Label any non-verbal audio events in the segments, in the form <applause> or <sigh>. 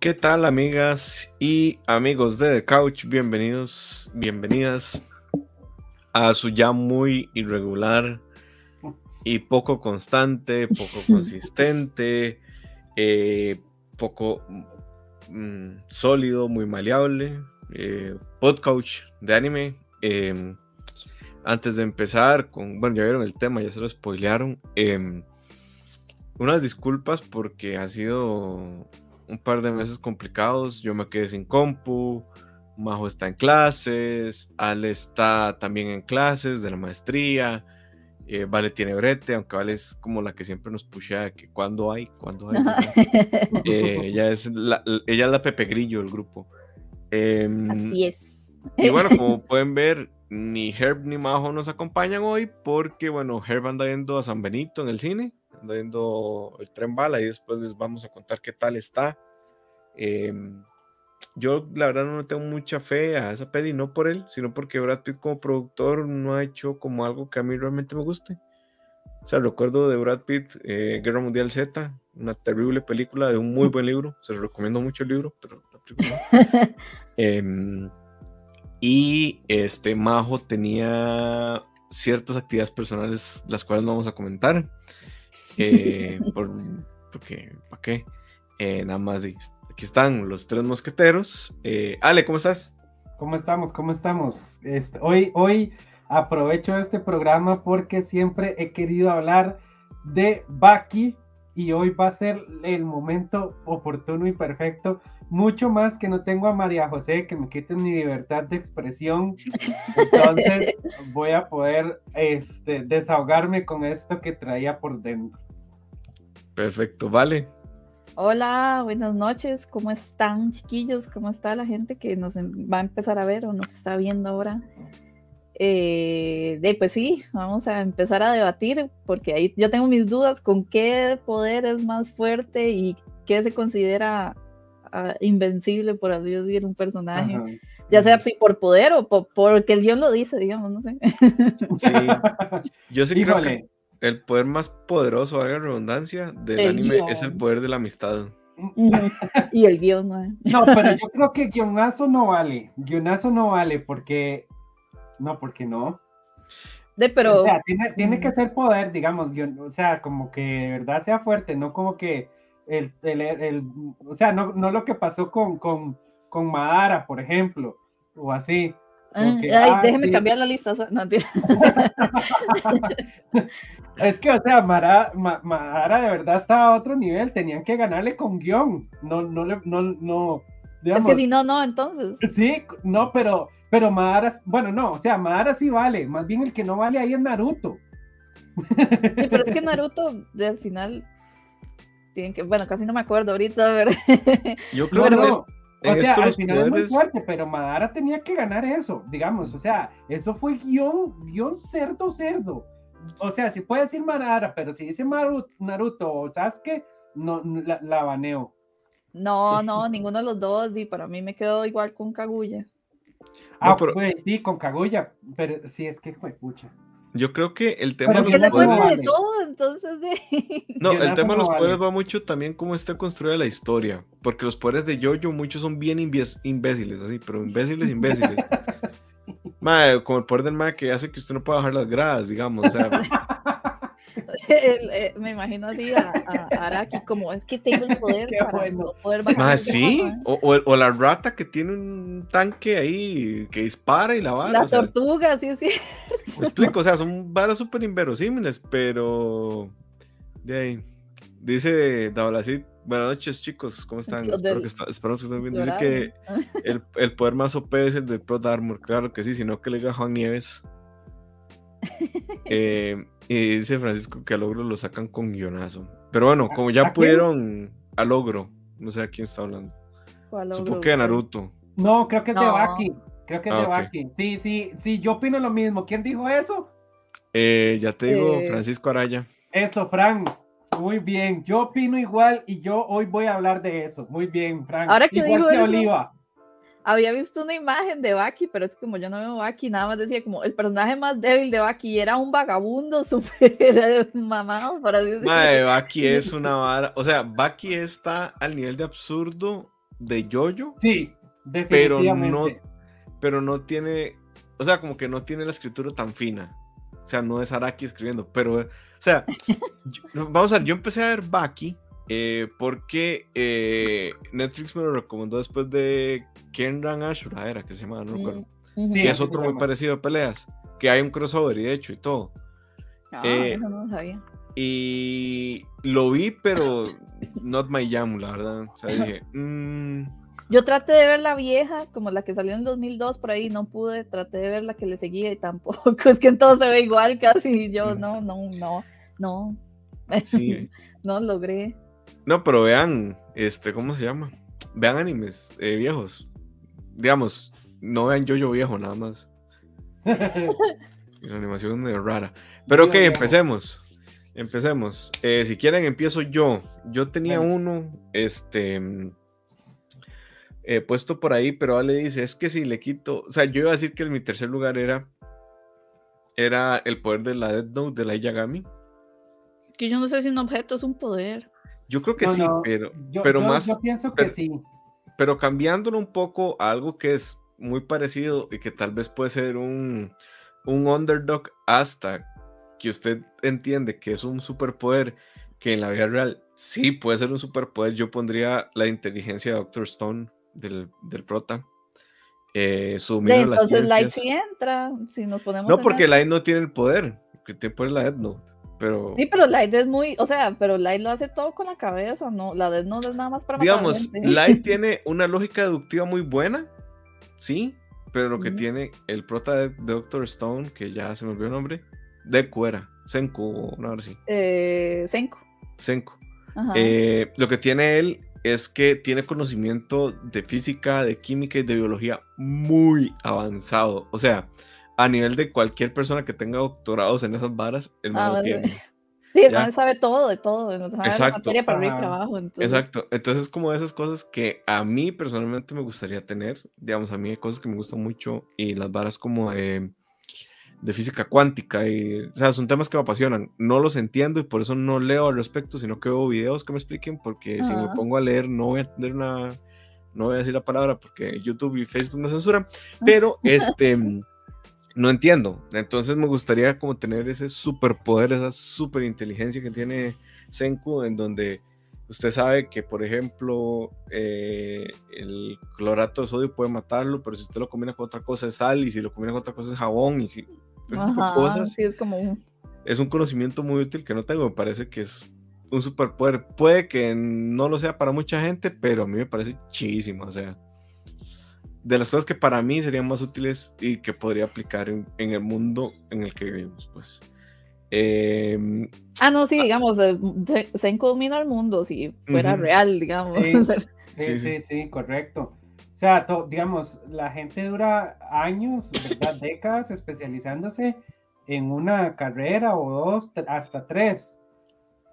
¿Qué tal amigas y amigos de The Couch? Bienvenidos, bienvenidas a su ya muy irregular y poco constante, poco <laughs> consistente, eh, poco mm, sólido, muy maleable eh, podcast de anime. Em, antes de empezar, con, bueno, ya vieron el tema, ya se lo spoilearon. Em, unas disculpas porque ha sido un par de meses complicados. Yo me quedé sin compu. Majo está en clases. Ale está también en clases de la maestría. Eh, vale tiene brete, aunque Vale es como la que siempre nos pushea que cuando hay, cuando hay. <laughs> Eh, ella, es la, ella es la Pepe Grillo del grupo. Em, Así es. Y bueno, como <laughs> pueden ver, ni Herb ni Majo nos acompañan hoy porque, bueno, Herb anda viendo a San Benito en el cine viendo el tren bala y después les vamos a contar qué tal está. Em, yo la verdad no tengo mucha fe a esa peli, no por él, sino porque Brad Pitt como productor no ha hecho como algo que a mí realmente me guste. O sea, recuerdo de Brad Pitt, eh, Guerra Mundial Z, una terrible película de un muy buen libro, se lo recomiendo mucho el libro, pero <laughs> em, y este Majo tenía ciertas actividades personales, las cuales no vamos a comentar. <laughs> Eh, por, porque, ¿para qué? Eh, nada más, aquí están los tres mosqueteros. Eh, Ale, ¿cómo estás? ¿Cómo estamos? ¿Cómo estamos? Este, hoy, hoy aprovecho este programa porque siempre he querido hablar de Baki y hoy va a ser el momento oportuno y perfecto. Mucho más que no tengo a María José que me quite mi libertad de expresión. Entonces <laughs> voy a poder este, desahogarme con esto que traía por dentro. Perfecto, vale. Hola, buenas noches. ¿Cómo están, chiquillos? ¿Cómo está la gente que nos em, va a empezar a ver o nos está viendo ahora? Eh, de, pues sí, vamos a empezar a debatir porque ahí yo tengo mis dudas con qué poder es más fuerte y qué se considera uh, invencible, por así decir, un personaje. Ajá. Ya sea si por poder o por, porque el guion lo dice, digamos, no sé. Sí, <laughs> yo sí creo que el poder más poderoso, valga la redundancia, del el anime guion. es el poder de la amistad. y el guion, ¿no? No, pero yo creo que guionazo no vale. Guionazo no vale porque. No, porque no. De, pero... O sea, tiene, tiene que ser poder, digamos, guion, o sea, como que de verdad sea fuerte, no como que el, el, el o sea, no, no lo que pasó con, con, con Madara, por ejemplo, o así. Que, Ay, ah, déjeme sí. cambiar la lista. No, <laughs> es que, o sea, Mara, Ma, Mara de verdad estaba a otro nivel. Tenían que ganarle con guion. No, no, no, no. Digamos, es que si no, no, entonces. Sí, no, pero, pero Madara, bueno, no, o sea, Madara sí vale. Más bien el que no vale ahí es Naruto. Sí, pero es que Naruto, de, al final, tienen que, bueno, casi no me acuerdo ahorita, pero. <laughs> Yo creo pero, que no. O sea, al final poderes... es muy fuerte, pero Madara tenía que ganar eso, digamos, o sea, eso fue guion, guion cerdo, cerdo. O sea, si puede decir Madara, pero si dice Naruto, Naruto o Sasuke, no, la, la baneo. No, no, ninguno de los dos, y para mí me quedó igual con Kaguya. Ah, pero... pues sí, con Kaguya, pero sí, es que fue pucha. Yo creo que el tema Pero de los poderes... poderes... de todo, entonces de... No, el tema de los poderes va mucho también cómo está construida la historia. Porque los poderes de Jojo, muchos son bien imbéciles, así, pero imbéciles, imbéciles. <laughs> Madre, como el poder del mae que hace que usted no pueda bajar las gradas, digamos. O sea, <laughs> me imagino así a, a, Araki como es que tengo el <laughs> poder Qué para bueno. no poder bajar. Más sí, o, o, o, la rata que tiene un tanque ahí que dispara y la vara. La sea, tortuga, sí, sí. Me explico, o sea, son varas súper inverosímiles, pero. De ahí. Dice buenas noches chicos, ¿cómo están? Espero que, está, espero que estén bien. Dice que <laughs> el, el poder más OP es el de Pro Armor, claro que sí, sino que le diga a Juan Nieves. <laughs> Eh, y dice Francisco que a logro lo sacan con guionazo. Pero bueno, como ¿A ya pudieron a logro, no sé a quién está hablando. ¿Cuál Supongo que de Naruto. No, creo que es de. Baki. Creo que es Ah, de ok. Baki. Sí, sí, sí, yo opino lo mismo. ¿Quién dijo eso? Eh, ya te digo, Eh, Francisco Araya. Eso, Fran. Muy bien. Yo opino igual y yo hoy voy a hablar de eso. Muy bien, Fran. Ahora que igual digo que eso- Oliva. Había visto una imagen de Baki, pero es que como yo no veo Baki, nada más decía como el personaje más débil de Baki era un vagabundo <laughs> súper mamado, para así. Mae, <laughs> Baki es una vara. O sea, Baki está al nivel de absurdo de Jojo. Sí, pero definitivamente. no, pero no tiene, o sea, como que no tiene la escritura tan fina. O sea, no es Araki escribiendo, pero, o sea, yo- vamos a ver, yo empecé a ver Baki eh, porque eh, Netflix me lo recomendó después de Kenran Ashura, era que se llama, no recuerdo. Ujú. Sí, que es otro muy parecido a peleas, que hay un crossover y de hecho y todo. Ah, eh, eso no lo sabía. Y lo vi, pero not my jam, la verdad. O sea, dije, <laughs> mm, Yo traté de ver la vieja, como la que salió en 2002, por ahí no pude, traté de ver la que le seguía y tampoco, <laughs> es que en todo se ve igual casi, y yo Mm. no, no, no, no, sí. <laughs> no logré. No, pero vean, este, ¿cómo se llama? Vean animes eh, viejos. Digamos, no vean yo-yo viejo nada más. <laughs> La animación es medio rara. Pero ok, empecemos. Empecemos. Eh, si quieren, empiezo yo. Yo tenía uno, este, mm, eh, puesto por ahí, pero Ale dice, es que si le quito, o sea, yo iba a decir que en mi tercer lugar era, era el poder de la Death Note de la Yagami. Que yo no sé si un objeto es un poder. Yo creo que No, sí, no, pero, Yo, pero yo- más, yo pienso que pero- sí. pero cambiándolo un poco a algo que es muy parecido y que tal vez puede ser un, un underdog hasta que usted entiende que es un superpoder que en la vida real sí puede ser un superpoder, yo pondría la inteligencia de Doctor Stone del, del prota. Eh, entonces Light sí entra, si nos ponemos No, porque. Light no tiene el poder, que tiene poder la Death Note, pero Sí, pero Light es muy, o sea, pero Light lo hace todo con la cabeza, no, la Death no es nada más para matar digamos, gente. Light <laughs> tiene una lógica deductiva muy buena, sí, pero lo que tiene el prota de, de Doctor Stone, que ya se me olvidó el nombre, de Cuera, Senku, no, ahora sí, Eh, Senko. Senku. Ajá. Eh, lo que tiene él es que tiene conocimiento de física, de química y de biología muy avanzado. O sea, a nivel de cualquier persona que tenga doctorados en esas varas, el Ah, man lo bueno. tiene. <laughs> Sí, ya. él sabe todo, de todo, sabe la Exacto. materia para arriba y Ajá. para abajo. Entonces, Exacto. Entonces, como esas cosas que a mí personalmente me gustaría tener, digamos, a mí hay cosas que me gustan mucho y las varas como de, de física cuántica y, o sea, son temas que me apasionan. No los entiendo y por eso no leo al respecto, sino que veo videos que me expliquen, porque si me pongo a leer no voy a entender una, no voy a decir la palabra porque YouTube y Facebook me censuran, <laughs> pero este... No entiendo, entonces me gustaría como tener ese superpoder, esa super inteligencia que tiene Senku, en donde usted sabe que, por ejemplo, eh, el clorato de sodio puede matarlo, pero si usted lo combina con otra cosa es sal, y si lo combina con otra cosa es jabón, y si Ajá, cosas, sí, es como un... es un conocimiento muy útil que no tengo, me parece que es un superpoder. Puede que no lo sea para mucha gente, pero a mí me parece chidísimo, o sea, de las cosas que para mí serían más útiles y que podría aplicar en, en el mundo en el que vivimos, pues. Em, Ah, no, sí, digamos, eh, Se- Senko domina el mundo, si fuera real, digamos. Sí. <laughs> Sí, Sí, sí. sí, sí, correcto. O sea, to- digamos, la gente dura años, ¿verdad? <laughs> décadas especializándose en una carrera o dos, hasta tres.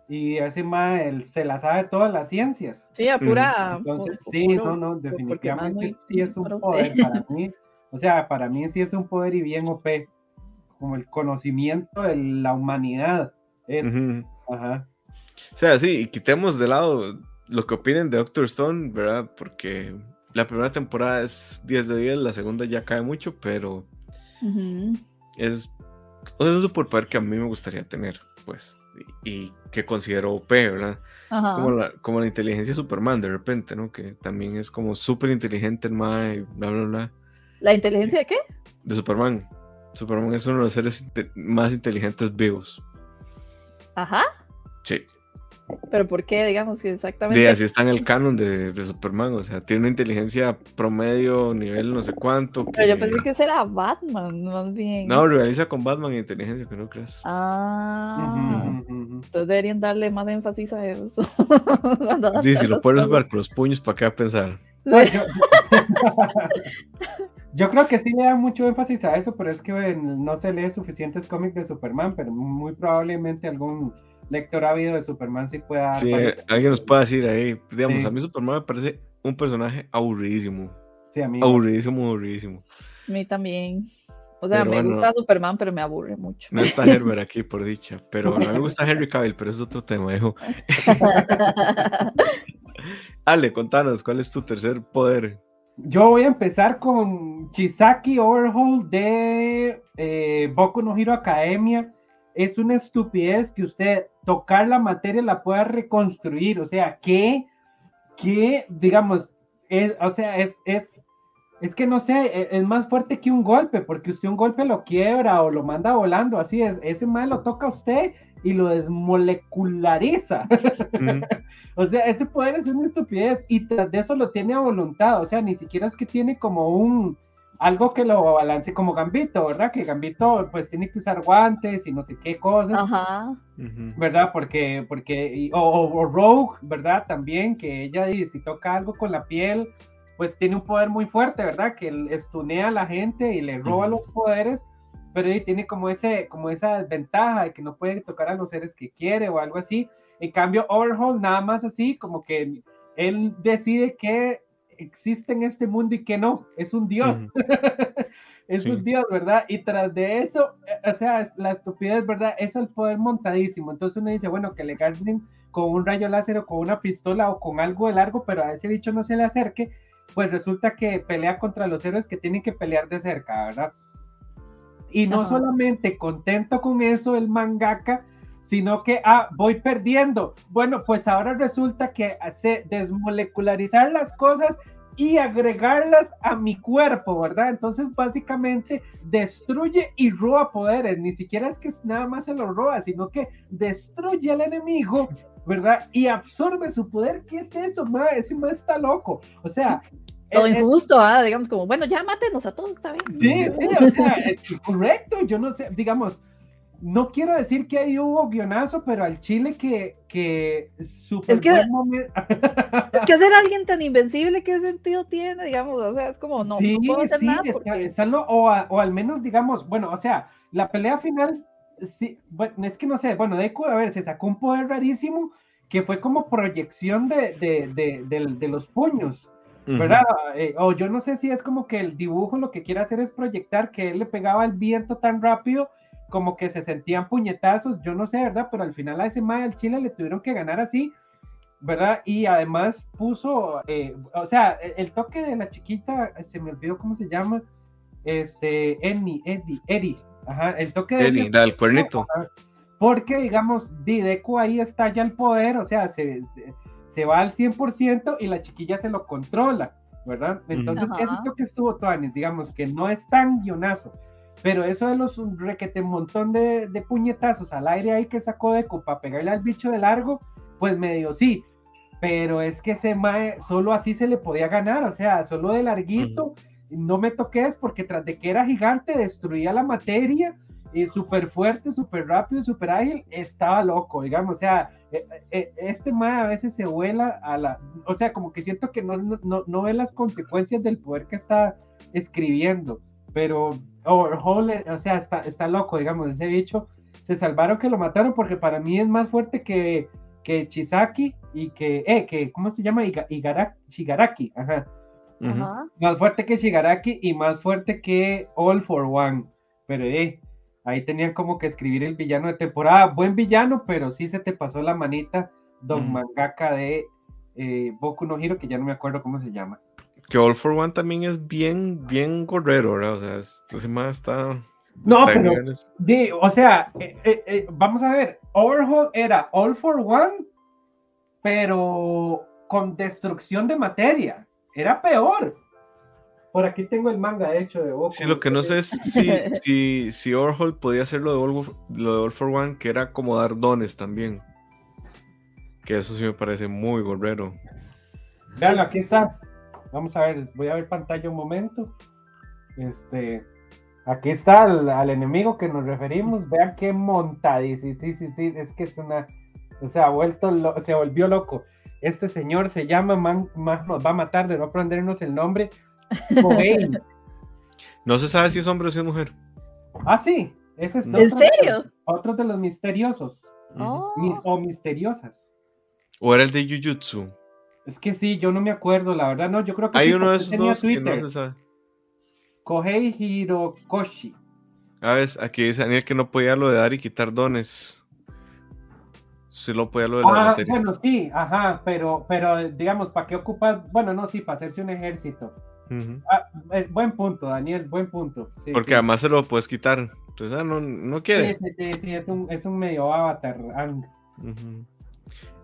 Y ese más se la sabe todas las ciencias. Sí, a pura... Entonces, pu- sí, puro- no, no, definitivamente sí es un poder <laughs> para mí. O sea, para mí sí es un poder y bien OP, como el conocimiento de la humanidad. Es, ajá. O sea, sí, y quitemos de lado lo que opinen de Doctor Stone, ¿verdad? Porque la primera temporada es 10 de 10, la segunda ya cae mucho, pero es, o sea, es un superpoder que a mí me gustaría tener, pues, y, que considero OP, ¿verdad? Ajá. Como la, como la inteligencia de Superman, de repente, ¿no? Que también es como súper inteligente el mae, bla, bla, bla, ¿La inteligencia de qué? de Superman. Superman es uno de los seres más inteligentes vivos. Ajá. Sí. Pero ¿por qué, digamos, que exactamente? De así está en el canon de, de Superman, o sea, tiene una inteligencia promedio, nivel no sé cuánto. Pero yo pensé que era Batman, más bien. No, rivaliza con Batman en inteligencia, que no creas. Ah, entonces deberían darle más énfasis a eso. <laughs> Sí, si lo puedes jugar con los puños, ¿para qué va a pensar? No, yo, <laughs> yo creo que sí le da mucho énfasis a eso, pero es que no se lee suficientes cómics de Superman, pero muy probablemente algún lector ávido de Superman sí pueda dar Sí, alguien nos puede decir ahí, digamos, Sí. a mí Superman me parece un personaje aburridísimo. Sí, a mí. Aburridísimo, aburridísimo. A mí también. O sea, Pero me bueno. gusta Superman, pero me aburre mucho. No está Herbert <laughs> aquí, por dicha, pero no me gusta Henry Cavill, pero es otro tema, hijo. <laughs> Ale, contanos, ¿cuál es tu tercer poder? Yo voy a empezar con Chisaki Overhaul de eh, Boku no Hero Academia. Es una estupidez que usted tocar la materia la pueda reconstruir. O sea, que, que digamos, o sea, es, es, es que no sé, e, es, más fuerte que un golpe, porque usted un golpe lo quiebra o lo manda volando, así es. Ese mal lo toca a usted y lo desmoleculariza. <laughs> o sea, ese poder es una estupidez y tras de eso lo tiene a voluntad, o sea, ni siquiera es que tiene como un algo que lo balance como Gambito, ¿verdad? Que Gambito pues tiene que usar guantes y no sé qué cosas, Ajá. ¿verdad? Porque, porque, o, Rogue, ¿verdad? También, que ella dice, si toca algo con la piel, pues tiene un poder muy fuerte, ¿verdad? Que estunea a la gente y le roba los poderes, pero ahí tiene como, ese, como esa desventaja de que no puede tocar a los seres que quiere o algo así. En cambio, Overhaul nada más así, como que él decide que existe en este mundo y que no, es un dios. <laughs> es un dios, ¿verdad? Y tras de eso, eh, o sea, la estupidez, ¿verdad? Es el poder montadísimo. Entonces uno dice, bueno, que le ganen con un rayo láser o con una pistola o con algo de largo, pero a ese bicho no se le acerque, pues resulta que pelea contra los héroes que tienen que pelear de cerca, ¿verdad? Y no solamente contento con eso el mangaka, sino que, ah, voy perdiendo. Bueno, pues ahora resulta que hace desmolecularizar las cosas y agregarlas a mi cuerpo, ¿verdad? Entonces básicamente destruye y roba poderes, ni siquiera es que nada más se lo roba, sino que destruye al enemigo, ¿verdad? Y absorbe su poder. ¿Qué es eso, ma? Ese ma está loco. O sea, todo injusto, ¿ah? digamos como, bueno, ya mátenos a todos, está bien. Sí, sí, o sea, correcto, yo no sé, digamos, no quiero decir que ahí hubo guionazo, pero al Chile que, que super es que, <laughs> es que ser alguien tan invencible, ¿qué sentido tiene? Digamos, o sea, es como, no, no puedo hacer nada. Porque... o, o, al menos, digamos, bueno, o sea, la pelea final, sí, bueno, es que no sé, bueno, Deku, a ver, se sacó un poder rarísimo que fue como proyección de, de, de, de, de los puños. ¿verdad? Eh, o yo no sé si es como que el dibujo lo que quiere hacer es proyectar que él le pegaba el viento tan rápido como que se sentían puñetazos, yo no sé, ¿verdad? Pero al final a ese mae del Chile le tuvieron que ganar así, ¿verdad? Y además puso, eh, o sea, el, toque de la chiquita, se me olvidó cómo se llama, este, Eddie, Eddie, Eddie, ajá, el toque de... Eddie, del cuernito. Porque, digamos, Dideco ahí está ya el poder, o sea, se se va al 100% y la chiquilla se lo controla, ¿verdad? Entonces, ese toque estuvo Tuanis, digamos que no es tan guionazo, pero eso de los requete montón de, de, puñetazos al aire ahí que sacó de copa pegarle al bicho de largo, pues medio sí, pero es que ese mae solo así se le podía ganar, o sea, solo de larguito, no me toques porque tras de que era gigante destruía la materia y súper fuerte, súper rápido, súper ágil, estaba loco, digamos, o sea, eh, eh, este mae a veces se vuela a la, o sea, como que siento que no, no, no ve las consecuencias del poder que está escribiendo, pero Overhaul, eh, o sea, está, está loco, digamos, ese bicho, se salvaron que lo mataron porque para mí es más fuerte que, que Chisaki y que, eh, que, ¿cómo se llama? Shigaraki, ajá. Más fuerte que Shigaraki y más fuerte que All for One, pero eh, ahí tenían como que escribir el villano de temporada. Buen villano, pero sí se te pasó la manita, Don Mangaka de eh, Boku no Hiro, que ya no me acuerdo cómo se llama. Que All for One también es bien, bien gorrero, ¿verdad? O sea, este más está. No, pero, o sea, eh, eh, vamos a ver, Overhaul era All for One, pero con destrucción de materia. Era peor. Por aquí tengo el manga hecho de Boku. Sí, lo que no sé es si, <laughs> si, si Orhol podía hacer lo de, All, lo de for One, que era como dar dones también. Que eso sí me parece muy gorrero. Vean, aquí está. Vamos a ver, voy a ver pantalla un momento. Este, aquí está al, enemigo que nos referimos. Vean qué montadísimo. Sí, sí, sí, sí, es que es una. O sea, ha vuelto se volvió loco. Este señor se llama, man, nos va a matar de no aprendernos el nombre. <laughs> No se sabe si es hombre o si es mujer. Ah, sí. Ese es ¿En serio? otro de los misteriosos. Oh. o misteriosas. ¿O era el de Jujutsu? Es que sí, yo no me acuerdo, la verdad, no, yo creo que hay uno de esos dos que no se sabe. Kohei Hirokoshi. A ah, ver, aquí dice Daniel que no podía lo de dar y quitar dones. Sí lo podía lo de la Ah, bueno, sí, ajá, pero, pero digamos, ¿para qué ocupas? Bueno, no, sí, para hacerse un ejército. Ah, es buen punto, Daniel, buen punto. Sí, Porque sí. además se lo puedes quitar. Entonces, ah, no, no Sí, quiere. sí, sí, sí, es un, es un medio avatar. Ujú.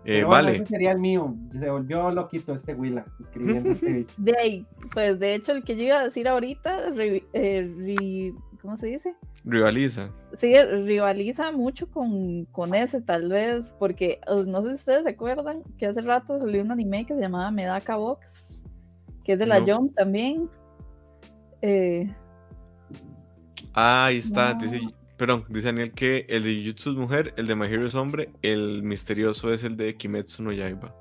Eh, Pero bueno, vale. ese sería el mío. Se volvió loquito este Willa escribiendo este <laughs> bicho. De ahí, pues de hecho, el que yo iba a decir ahorita, ri- eh, ri- ¿cómo se dice? Rivaliza. Sí, rivaliza mucho con, con ese, tal vez, porque no sé si ustedes se acuerdan que hace rato salió un anime que se llamaba Medaka Box, que es de la No. Jump también. Eh, Ah, ahí está. No. Dice, perdón, dice Daniel que el de Jujutsu es mujer, el de My Hero es hombre, el misterioso es el de Kimetsu no Yaiba.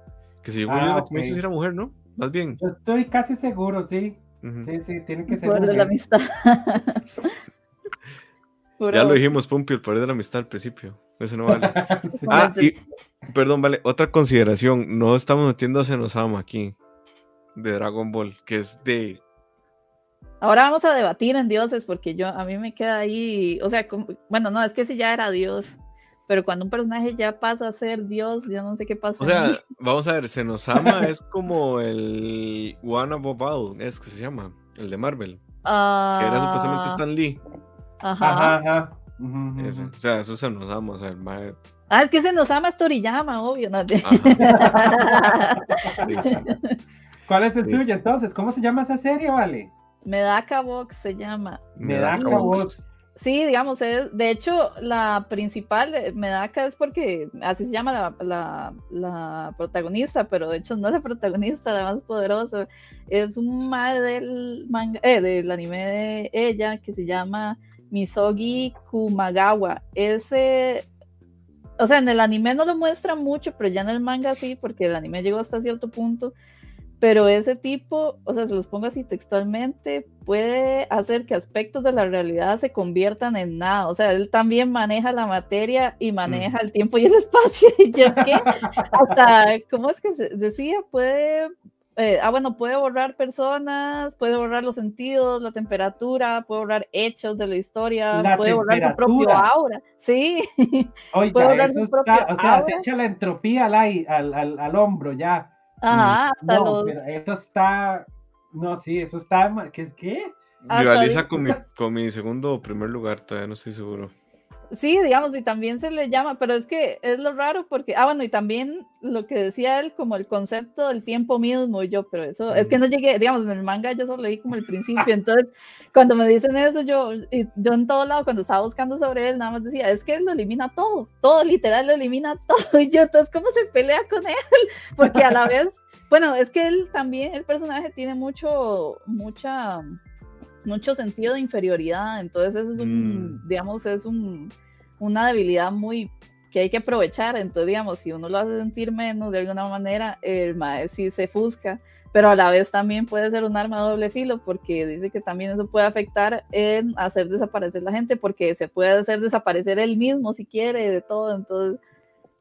Que si yo Ah, la ok. Kimetsu era mujer, ¿no? Más bien. Yo estoy casi seguro, sí. Sí, sí, tiene que ser. poder de la mujer. amistad. <laughs> Ya lo dijimos, Pumpi, el poder de la amistad al principio. Ese no vale. <laughs> Sí. Ah, y perdón, vale, otra consideración. No estamos metiendo a Senosama aquí. De Dragon Ball, que es de. Ahora vamos a debatir en dioses, porque yo a mí me queda ahí, o sea, como- bueno, no, es que si ya era dios, pero cuando un personaje ya pasa a ser dios, yo no sé qué pasa. O sea, ahí. <laughs> vamos a ver, Senosama es como el One Above All, es que se llama, el de Marvel, que era supuestamente Ah, Stan Lee. Ajá. Ajá, ajá. Ese. O sea, eso es Senosama, o sea, el mae- Ah, es que se nos ama es Toriyama, obvio. ¿no? <laughs> ¿Cuál es el Sí. suyo entonces? ¿Cómo se llama esa serie, vale? Medaka Box se llama. Me da Medaka Box. Sí, digamos, es, de hecho, la principal, eh, Medaka, es porque así se llama la, la- la protagonista, pero de hecho no es la protagonista, la más poderosa. Es un mae del manga, eh, del anime de ella que se llama Misogi Kumagawa. Ese, o sea, en el anime no lo muestra mucho, pero ya en el manga sí, porque el anime llegó hasta cierto punto. Pero ese tipo, o sea, se los pongo así textualmente, puede hacer que aspectos de la realidad se conviertan en nada. O sea, él también maneja la materia y maneja el tiempo y el <laughs> espacio. Y yo, ¿qué? Hasta, ¿cómo es que se decía? Puede, eh, ah, bueno, puede borrar personas, puede borrar los sentidos, la temperatura, puede borrar hechos de la historia, La puede borrar su propio aura. Sí, Puede Oiga, borrar está, o sea, se echa la entropía al, al, al hombro ya. Ajá, hasta No, los... pero eso está, no, sí, eso está, ¿qué? qué? Rivaliza con mi, con mi segundo o primer lugar, todavía no estoy seguro. Sí, digamos, y también se le llama, pero es que es lo raro porque, ah, bueno, y también lo que decía él, como el concepto del tiempo mismo, y yo, pero eso, es que no llegué, digamos, en el manga yo solo leí como el principio, entonces, cuando me dicen eso, yo, y yo en todo lado, cuando estaba buscando sobre él, nada más decía, es que él lo elimina todo, todo, literal, lo elimina <laughs> todo, y yo, entonces, ¿cómo se pelea con él? <laughs> Porque a la vez, bueno, es que él también, el personaje tiene mucho, mucha, mucho sentido de inferioridad, entonces eso es un, Mm. digamos, es un, una debilidad muy que hay que aprovechar, entonces digamos, si uno lo hace sentir menos de alguna manera, el mae sí se fusca, pero a la vez también puede ser un arma de doble filo, porque dice que también eso puede afectar en hacer desaparecer la gente, porque se puede hacer desaparecer él mismo si quiere, de todo, entonces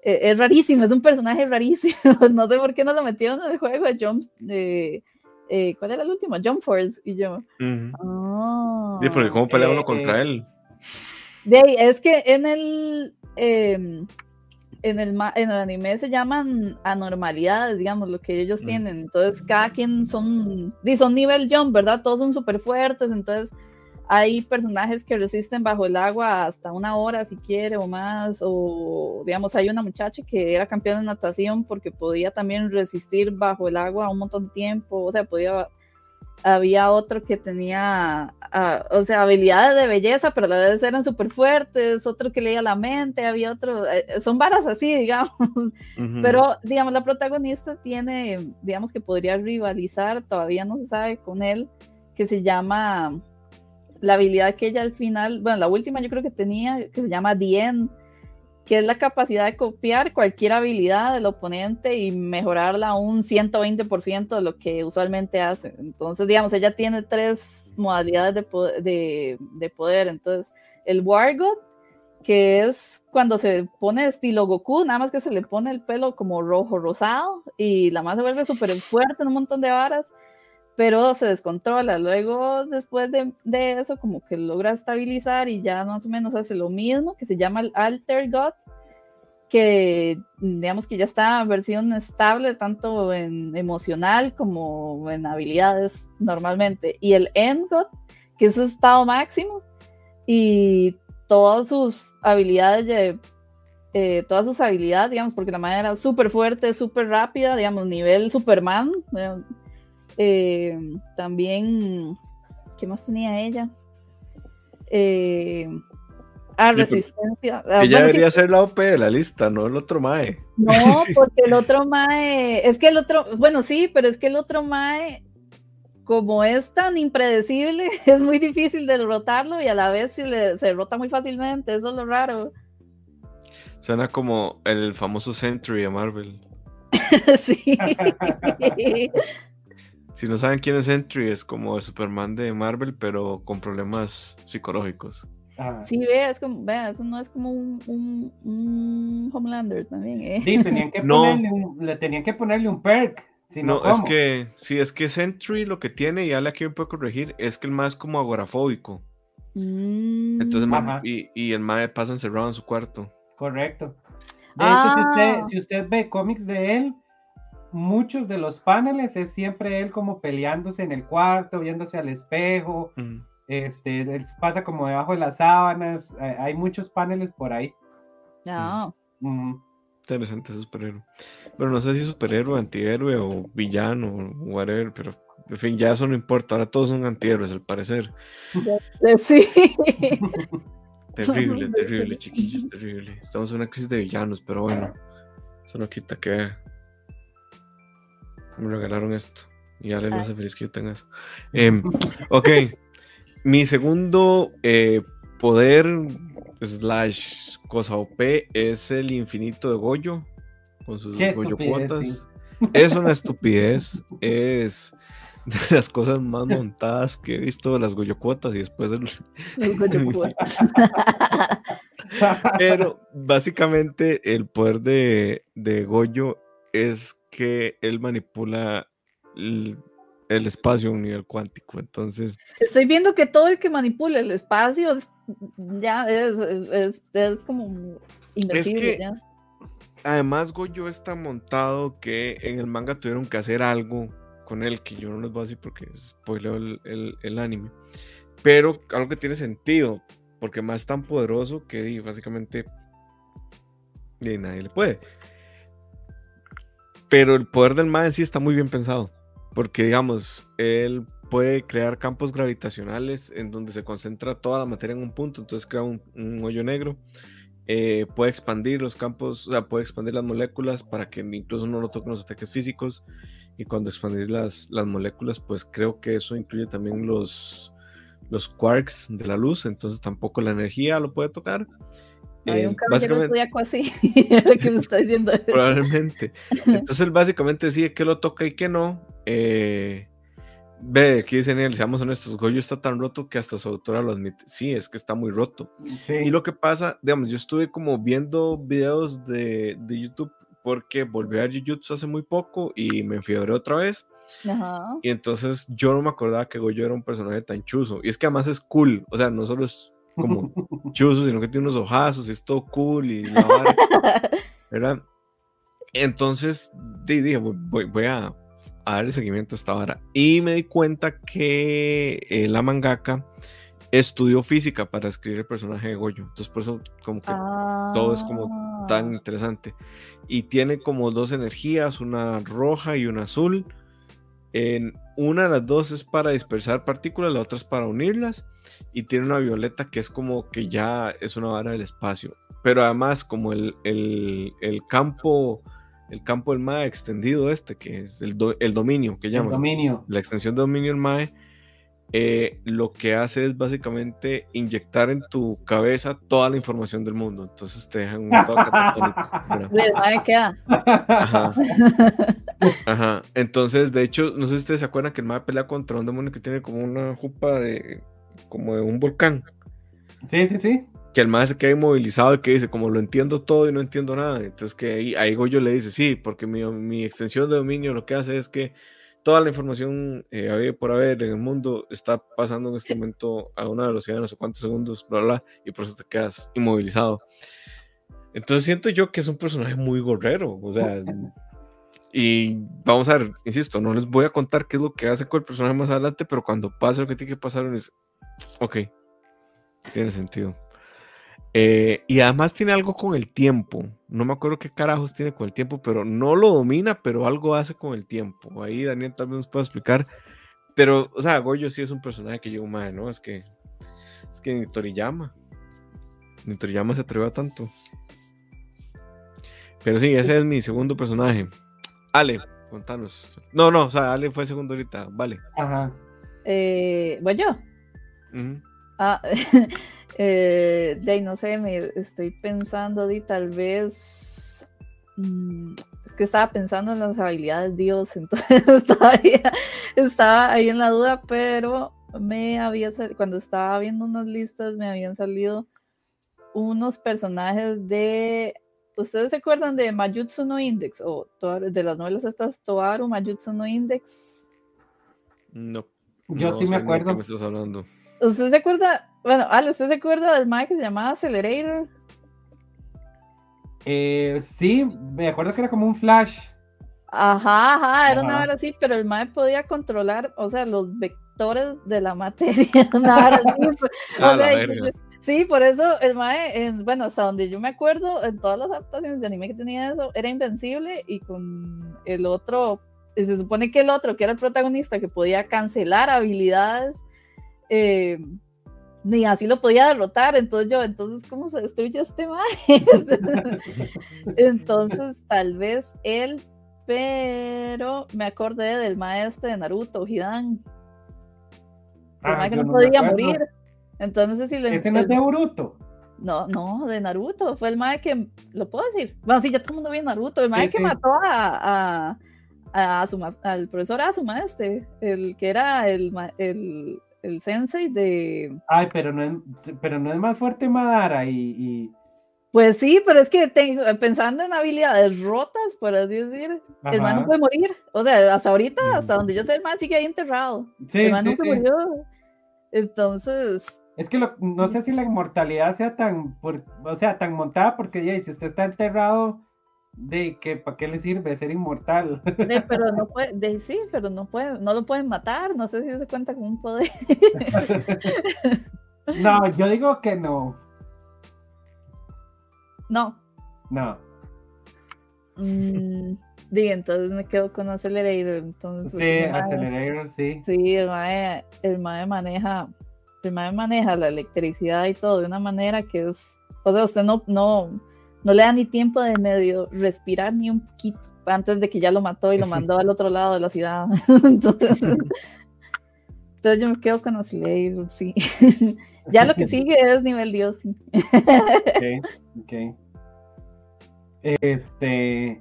eh, es rarísimo, es un personaje rarísimo, <laughs> no sé por qué no lo metieron en el juego de Jump, de, eh, ¿cuál era el último? Jump Force, y yo, ah. Sí, porque cómo pelea uno contra él. De ahí, es que en el, em, en, el en el anime se llaman anormalidades, digamos, lo que ellos Mm. tienen. Entonces, cada quien son, son nivel jump, ¿verdad? Todos son súper fuertes. Entonces, hay personajes que resisten bajo el agua hasta una hora, si quiere, o más. O, digamos, hay una muchacha que era campeona de natación porque podía también resistir bajo el agua un montón de tiempo. O sea, podía había otro que tenía, o sea, habilidades de belleza, pero a la vez eran súper fuertes, otro que leía la mente, había otro, eh, son varas así, <laughs> digamos, pero digamos, la protagonista tiene, digamos que podría rivalizar, todavía no se sabe con él, que se llama, la habilidad que ella al final, bueno, la última yo creo que tenía, que se llama Dien, que es la capacidad de copiar cualquier habilidad del oponente y mejorarla un 120% de lo que usualmente hace. Entonces, digamos, ella tiene tres modalidades de, po- de- de poder. Entonces, el Wargot, que es cuando se pone estilo Goku, nada más que se le pone el pelo como rojo rosado y la más se vuelve súper fuerte en un montón de varas, pero se descontrola. Luego, después de, de eso, como que logra estabilizar y ya más o menos hace lo mismo, que se llama el Alter God, que digamos que ya está en versión estable tanto en emocional como en habilidades normalmente. Y el End God, que es su estado máximo, y todas sus habilidades de eh, todas sus habilidades, digamos, porque la madre era súper fuerte, súper rápida, digamos, nivel Superman. Eh, también, ¿qué más tenía ella? Eh, Ah, resistencia. Ah, ella debería ser la OP de la lista, no el otro MAE. No, <laughs> porque el otro MAE, es que el otro, bueno, sí, pero es que el otro MAE, como es tan impredecible, <laughs> es muy difícil derrotarlo y a la vez se, le, se derrota muy fácilmente, eso es lo raro. Suena como el famoso Sentry de Marvel. <laughs> sí. Si no saben quién es Sentry, es como el Superman de Marvel, pero con problemas psicológicos. Sí, ve, es como, eso no es como un, un, Homelander también. ¿eh? Sí, tenían que <laughs> ponerle un, le tenían que ponerle un perk. no, es que, sí, es que Sentry lo que tiene, y ya aquí me puedo corregir, es que el más es como agorafóbico. Mm. Entonces, y, y, el mae pasa encerrado en su cuarto. Correcto. De hecho, si usted, ah. si usted ve cómics de él, muchos de los paneles es siempre él como peleándose en el cuarto, viéndose al espejo. Este, pasa como debajo de las sábanas. Hay muchos paneles por ahí. No. Interesante superhéroe. Pero no sé si superhéroe, antihéroe o villano o whatever, pero en fin, ya eso no importa. Ahora todos son antihéroes, al parecer. <laughs> Sí. <laughs> terrible, <laughs> terrible, chiquillos, terrible. Estamos en una crisis de villanos, pero bueno, eso no quita que me regalaron esto. Y ya les hace feliz que yo tenga eso. Em, <laughs> ok, mi segundo eh, poder slash cosa OP es el infinito de Goyo con sus Goyo cuotas. Es una estupidez. <laughs> es de las cosas más montadas que he visto las Goyo cuotas y después de <laughs> Pero básicamente el poder de, de Goyo es que él manipula el espacio a un nivel cuántico. Entonces. Estoy viendo que todo el que manipula el espacio es, ya es, es, como invencible. Además, Goyo está montado que en el manga tuvieron que hacer algo con él, que yo no les voy a decir porque spoileo el, el, el anime. Pero algo que tiene sentido, porque más tan poderoso que básicamente nadie le puede. Pero el poder del MAE sí está muy bien pensado. Porque, digamos, él puede crear campos gravitacionales en donde se concentra toda la materia en un punto, entonces crea un, hoyo negro. Eh, puede expandir los campos, o sea, puede expandir las moléculas para que incluso no lo toquen los ataques físicos. Y cuando expandís las, las moléculas, pues creo que eso incluye también los, los quarks de la luz, entonces tampoco la energía lo puede tocar. Hay un básicamente, así, <laughs> que me está diciendo <laughs> eso. Probablemente. <laughs> Entonces él básicamente decide que lo toca y que no, eh, ve, aquí dicen él, seamos honestos, Goyo está tan roto que hasta su autora lo admite. Sí, es que está muy roto. Y lo que pasa, digamos, yo estuve como viendo videos de, de YouTube porque volví a Jujutsu hace muy poco y me enfiebré otra vez. Y entonces yo no me acordaba que Goyo era un personaje tan chuzo. Y es que además es cool, o sea, no solo es como <laughs> chuzo, sino que tiene unos ojazos y es todo cool y <laughs> ¿verdad? Entonces dije, voy, voy, a, a darle seguimiento a esta vara. Y me di cuenta que eh, la mangaka estudió física para escribir el personaje de Goyo. Entonces por eso como que todo es como tan ah. interesante. Y tiene como dos energías, una roja y una azul. En una de las dos es para dispersar partículas, la otra es para unirlas. Y tiene una violeta que es como que ya es una vara del espacio. Pero además como el, el, el campo el campo del MAE extendido este, que es el, el dominio, que llama. dominio. La extensión de dominio del MAE, eh, lo que hace es básicamente inyectar en tu cabeza toda la información del mundo. Entonces te deja en un estado catatónico. <laughs> Ajá. <laughs> Ajá. Entonces, de hecho, no sé si ustedes se acuerdan que el MAE pelea contra un demonio que tiene como una jupa de como de un volcán. Sí, sí, sí que el más se queda inmovilizado y que dice, como lo entiendo todo y no entiendo nada. Entonces que ahí, ahí Goyo le dice, sí, porque mi, mi, extensión de dominio lo que hace es que toda la información eh, por haber en el mundo está pasando en este momento a una velocidad de no sé cuántos segundos, bla, bla, y por eso te quedas inmovilizado. Entonces siento yo que es un personaje muy gorrero, o sea, <laughs> y vamos a ver, insisto, no les voy a contar qué es lo que hace con el personaje más adelante, pero cuando pase lo que tiene que pasar, es, ok, tiene sentido. Eh, y además tiene algo con el tiempo. No me acuerdo qué carajos tiene con el tiempo, pero no lo domina, pero algo hace con el tiempo. Ahí Daniel también nos puede explicar. Pero, o sea, Goyo sí es un personaje que llegó más, ¿no? Es que, es que ni Toriyama. Ni Toriyama se atrevió a tanto. Pero sí, ese es mi segundo personaje. Ale, contanos. No, no, o sea, Ale fue el segundo ahorita. Vale. Ajá. Eh, ¿Voy yo? Ah, <laughs> eh, de ahí no sé, me estoy pensando de tal vez. mm, es que estaba pensando en las habilidades Dios, <laughs> entonces todavía estaba ahí en la duda, pero me había cuando estaba viendo unas listas me habían salido unos personajes de. ¿Ustedes se acuerdan de Majutsu no Index? O Toaru- de las novelas estas Toaru Majutsu no Index. No. Yo no sí me de acuerdo. qué me estás hablando? ¿Usted se acuerda? Bueno, Ale, ¿usted se acuerda del Mike que se llamaba Accelerator? Eh, sí, me acuerdo que era como un flash. Ajá, ajá, era una vara así, pero el MAE podía controlar, o sea, los vectores de la materia, <laughs> una vara así, o la sea, verga. incluso- sí, por eso el MAE, en- bueno, hasta donde yo me acuerdo, en todas las adaptaciones de anime que tenía eso, era invencible y con el otro, y se supone que el otro, que era el protagonista, que podía cancelar habilidades, eh, ni así lo podía derrotar, entonces yo, entonces, ¿cómo se destruye este MAE? <laughs> Entonces, tal vez él, pero me acordé del maestro de Naruto, Hidan. El Ah, que no podía morir. Entonces, si le. Ese no es de Boruto. no, no, de Naruto. Fue el mae que. ¿Lo puedo decir? Bueno, sí, ya todo el mundo vio Naruto. El mae Sí, que sí. mató a, a, a Asuma- al profesor Asuma, este. El que era el, el, el sensei de. Ay, pero no es, pero no es más fuerte Madara y, y- Pues sí, pero es que tengo- pensando en habilidades rotas, por así decir, el man no puede morir. O sea, hasta ahorita, Mm. hasta donde yo sé, el man sigue ahí enterrado. Sí, el man sí, no se sí. murió. Entonces, Es que lo- no sé si la inmortalidad sea tan, por- o sea, tan montada, porque ya, si usted está enterrado, de que para qué le sirve ser inmortal. de- <laughs> pero no puede, de, sí, pero no puede, no lo pueden matar. No sé si se cuenta con un poder. <laughs> no, yo digo que no. No. No. Mm, di, entonces me quedo con Accelerator. Entonces, Sí, Accelerator, sí. Sí, el mae, el mae maneja, el mae maneja la electricidad y todo de una manera que es, o sea, usted no, no, no le da ni tiempo de medio respirar ni un poquito antes de que ya lo mató y lo <laughs> mandó al otro lado de la ciudad. <laughs> Entonces, entonces yo me quedo con Oscillator, sí. <laughs> ya lo que sigue es nivel Dios. sí. Ok, ok. Este.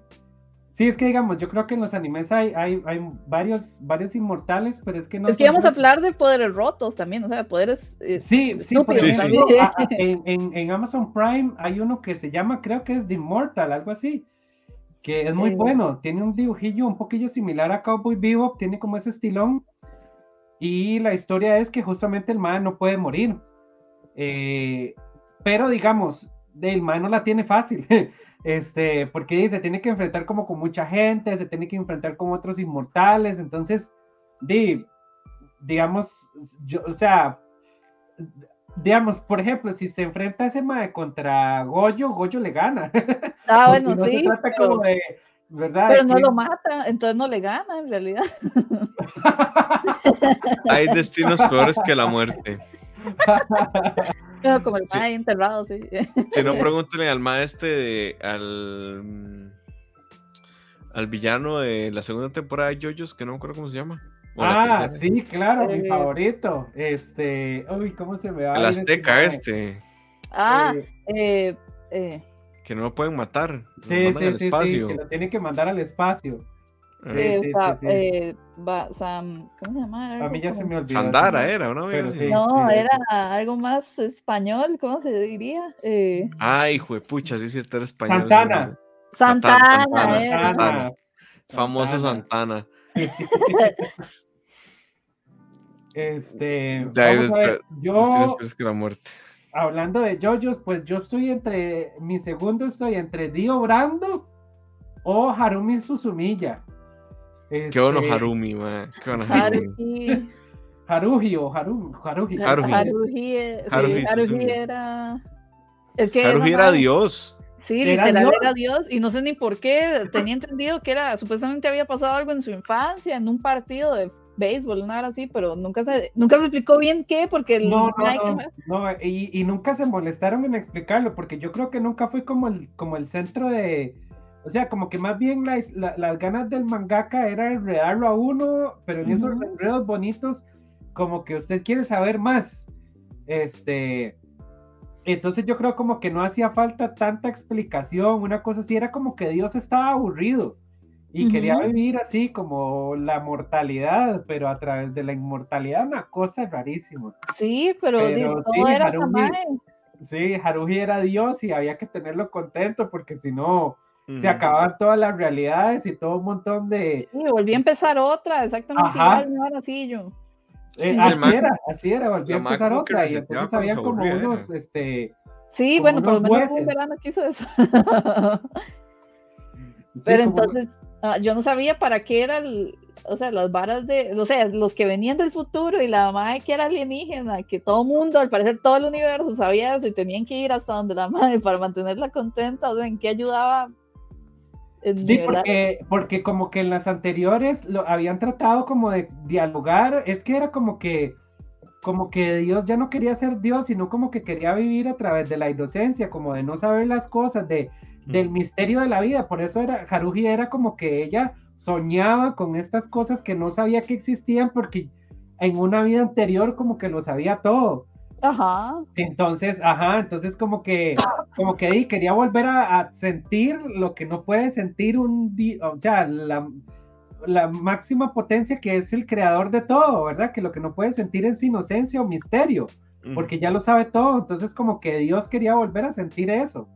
Sí, es que digamos, yo creo que en los animes hay, hay, hay varios, varios inmortales, pero es que no. es que íbamos a los- hablar de poderes rotos también, o sea, poderes... eh, Sí, sí, por estúpidos Sí, sí. ejemplo, a- a- <laughs> en, en- en Amazon Prime hay uno que se llama, creo que es The Immortal, algo así, que es muy Eh. bueno. Tiene un dibujillo un poquillo similar a Cowboy Bebop, tiene como ese estilón. Y la historia es que justamente el man no puede morir. Eh, pero digamos, el man no la tiene fácil. <laughs> Este, porque se tiene que enfrentar como con mucha gente, se tiene que enfrentar con otros inmortales, entonces, di, digamos, yo, o sea, digamos, por ejemplo, si se enfrenta ese mae contra Goyo, Goyo le gana. Ah, <laughs> bueno, no sí, se trata pero, como de, ¿verdad? pero no que- lo mata, entonces no le gana en realidad. <laughs> Hay destinos peores que la muerte. <laughs> Pero como el Sí. mae enterrado, sí. Si no, <laughs> pregúntenle al maestro de. al. mm, al villano de la segunda temporada de JoJo's, que no me acuerdo cómo se llama. Ah, sí, claro, mi Eh. favorito. Este, uy, ¿cómo se me va? a El ese azteca este. Ah, Eh, eh, eh, Que no lo pueden matar. sí, sí, sí, sí, que lo tiene que mandar al espacio. Sí, eh, sí, Sa- sí, sí. eh, Ba- Sam, ¿cómo se llama? A mí ya se me olvidó. Sandara era, ¿no? Pero Así. sí. No, sí. era algo más español, ¿cómo se diría? Eh, Ay, hijo de pucha, sí es cierto, era español. Santana. nombre. Santana, Santana, era. Santana. Santana. Famoso Santana. <laughs> Este, vamos a ver, yo, que la muerte. hablando de JoJo's, pues yo estoy entre, mi segundo estoy entre Dio Brando o Harumi Suzumiya. Qué bueno Este, Harumi, man. Qué bueno Harumi. Haruhi. Haruhi o Harum, Haruhi. Haruhi. Haruhi, eh, sí, Haruhi Haruhi Suzumiya. era. Es que Haruhi era madre- Dios. Sí, Era literal Dios. era Dios. Y no sé ni por qué. Tenía entendido que era. Supuestamente había pasado algo en su infancia, en un partido de béisbol, una hora así, pero nunca se, nunca se explicó bien qué, porque el- No, no, no, y, y nunca se molestaron en explicarlo, porque yo creo que nunca fue como el, como el centro de, o sea, como que más bien las, la- las ganas del mangaka era enredarlo a uno, pero en esos Ujú. enredos bonitos, como que usted quiere saber más. Este, entonces yo creo como que no hacía falta tanta explicación, una cosa así, era como que Dios estaba aburrido y quería Ujú. vivir así como la mortalidad, pero a través de la inmortalidad, una cosa rarísima. Sí, pero, Pero todo sí, era Haruhi. Sí, Haruhi era Dios y había que tenerlo contento porque si no se acababan todas las realidades y todo un montón de... Sí, volví a empezar otra, exactamente Ajá. igual, no era así yo. eh, Sí, así man- era, así era, volvió a empezar otra y entonces había como unos, este... Sí, Como bueno, por lo menos un verano que hizo eso. sí, Pero como- entonces, ah, yo no sabía para qué era el, o sea, las varas de, o sea, los que venían del futuro y la madre que era alienígena, que todo mundo, al parecer todo el universo sabía eso y tenían que ir hasta donde la madre para mantenerla contenta, o sea, ¿en qué ayudaba? Sí, porque, porque como que en las anteriores lo habían tratado como de dialogar, es que era como que como que Dios ya no quería ser Dios, sino como que quería vivir a través de la inocencia, como de no saber las cosas, de, del Mm. misterio de la vida. Por eso era, Haruhi era como que ella soñaba con estas cosas que no sabía que existían porque en una vida anterior como que lo sabía todo. Ajá, Entonces, ajá, entonces como que, como que ahí quería volver a, a sentir lo que no puede sentir un día, o sea, la, la máxima potencia que es el creador de todo, ¿verdad? Que lo que no puede sentir es inocencia o misterio, Mm. porque ya lo sabe todo, entonces como que Dios quería volver a sentir eso.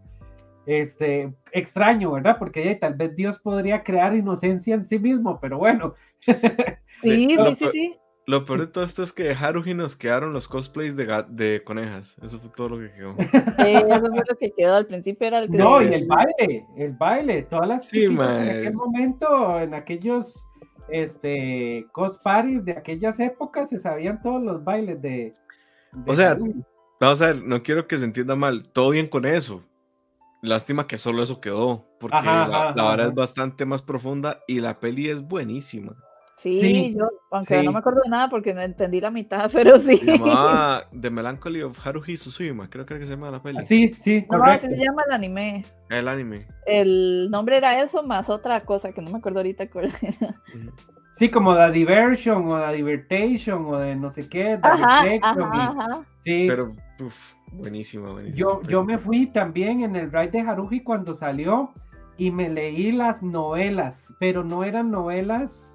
Este, extraño, ¿verdad? Porque eh, tal vez Dios podría crear inocencia en sí mismo, pero bueno, <laughs> sí, sí, sí, sí. Lo peor de todo esto es que de Haruhi nos quedaron los cosplays de, de conejas. Eso fue todo lo que quedó. <laughs> Sí, eso fue lo que quedó al principio, era el que... No, y el baile, el baile, todas las Sí, en aquel momento, en aquellos este cos parties de aquellas épocas se sabían todos los bailes de, de O sea. Vamos a ver, no quiero que se entienda mal. Todo bien con eso. Lástima que solo eso quedó. Porque Ajá, la, ajá, la vara ajá. es bastante más profunda y la peli es buenísima. Sí, Sí, yo, aunque sí. no me acuerdo de nada porque no entendí la mitad, <laughs> pero sí. Se llamaba The Melancholy of Haruhi Suzuima. Creo que era que se llama la peli. sí, sí, No, correcto. así se llama el anime. El anime. El nombre era eso más otra cosa que no me acuerdo ahorita cuál <laughs> era. Ujú. Sí, como The Diversion o The Divertation o de no sé qué, The Ajá, ajá, ajá. sí. Pero, uff, buenísima, buenísima. Yo, yo me fui también en el ride de Haruhi cuando salió y me leí las novelas, pero no eran novelas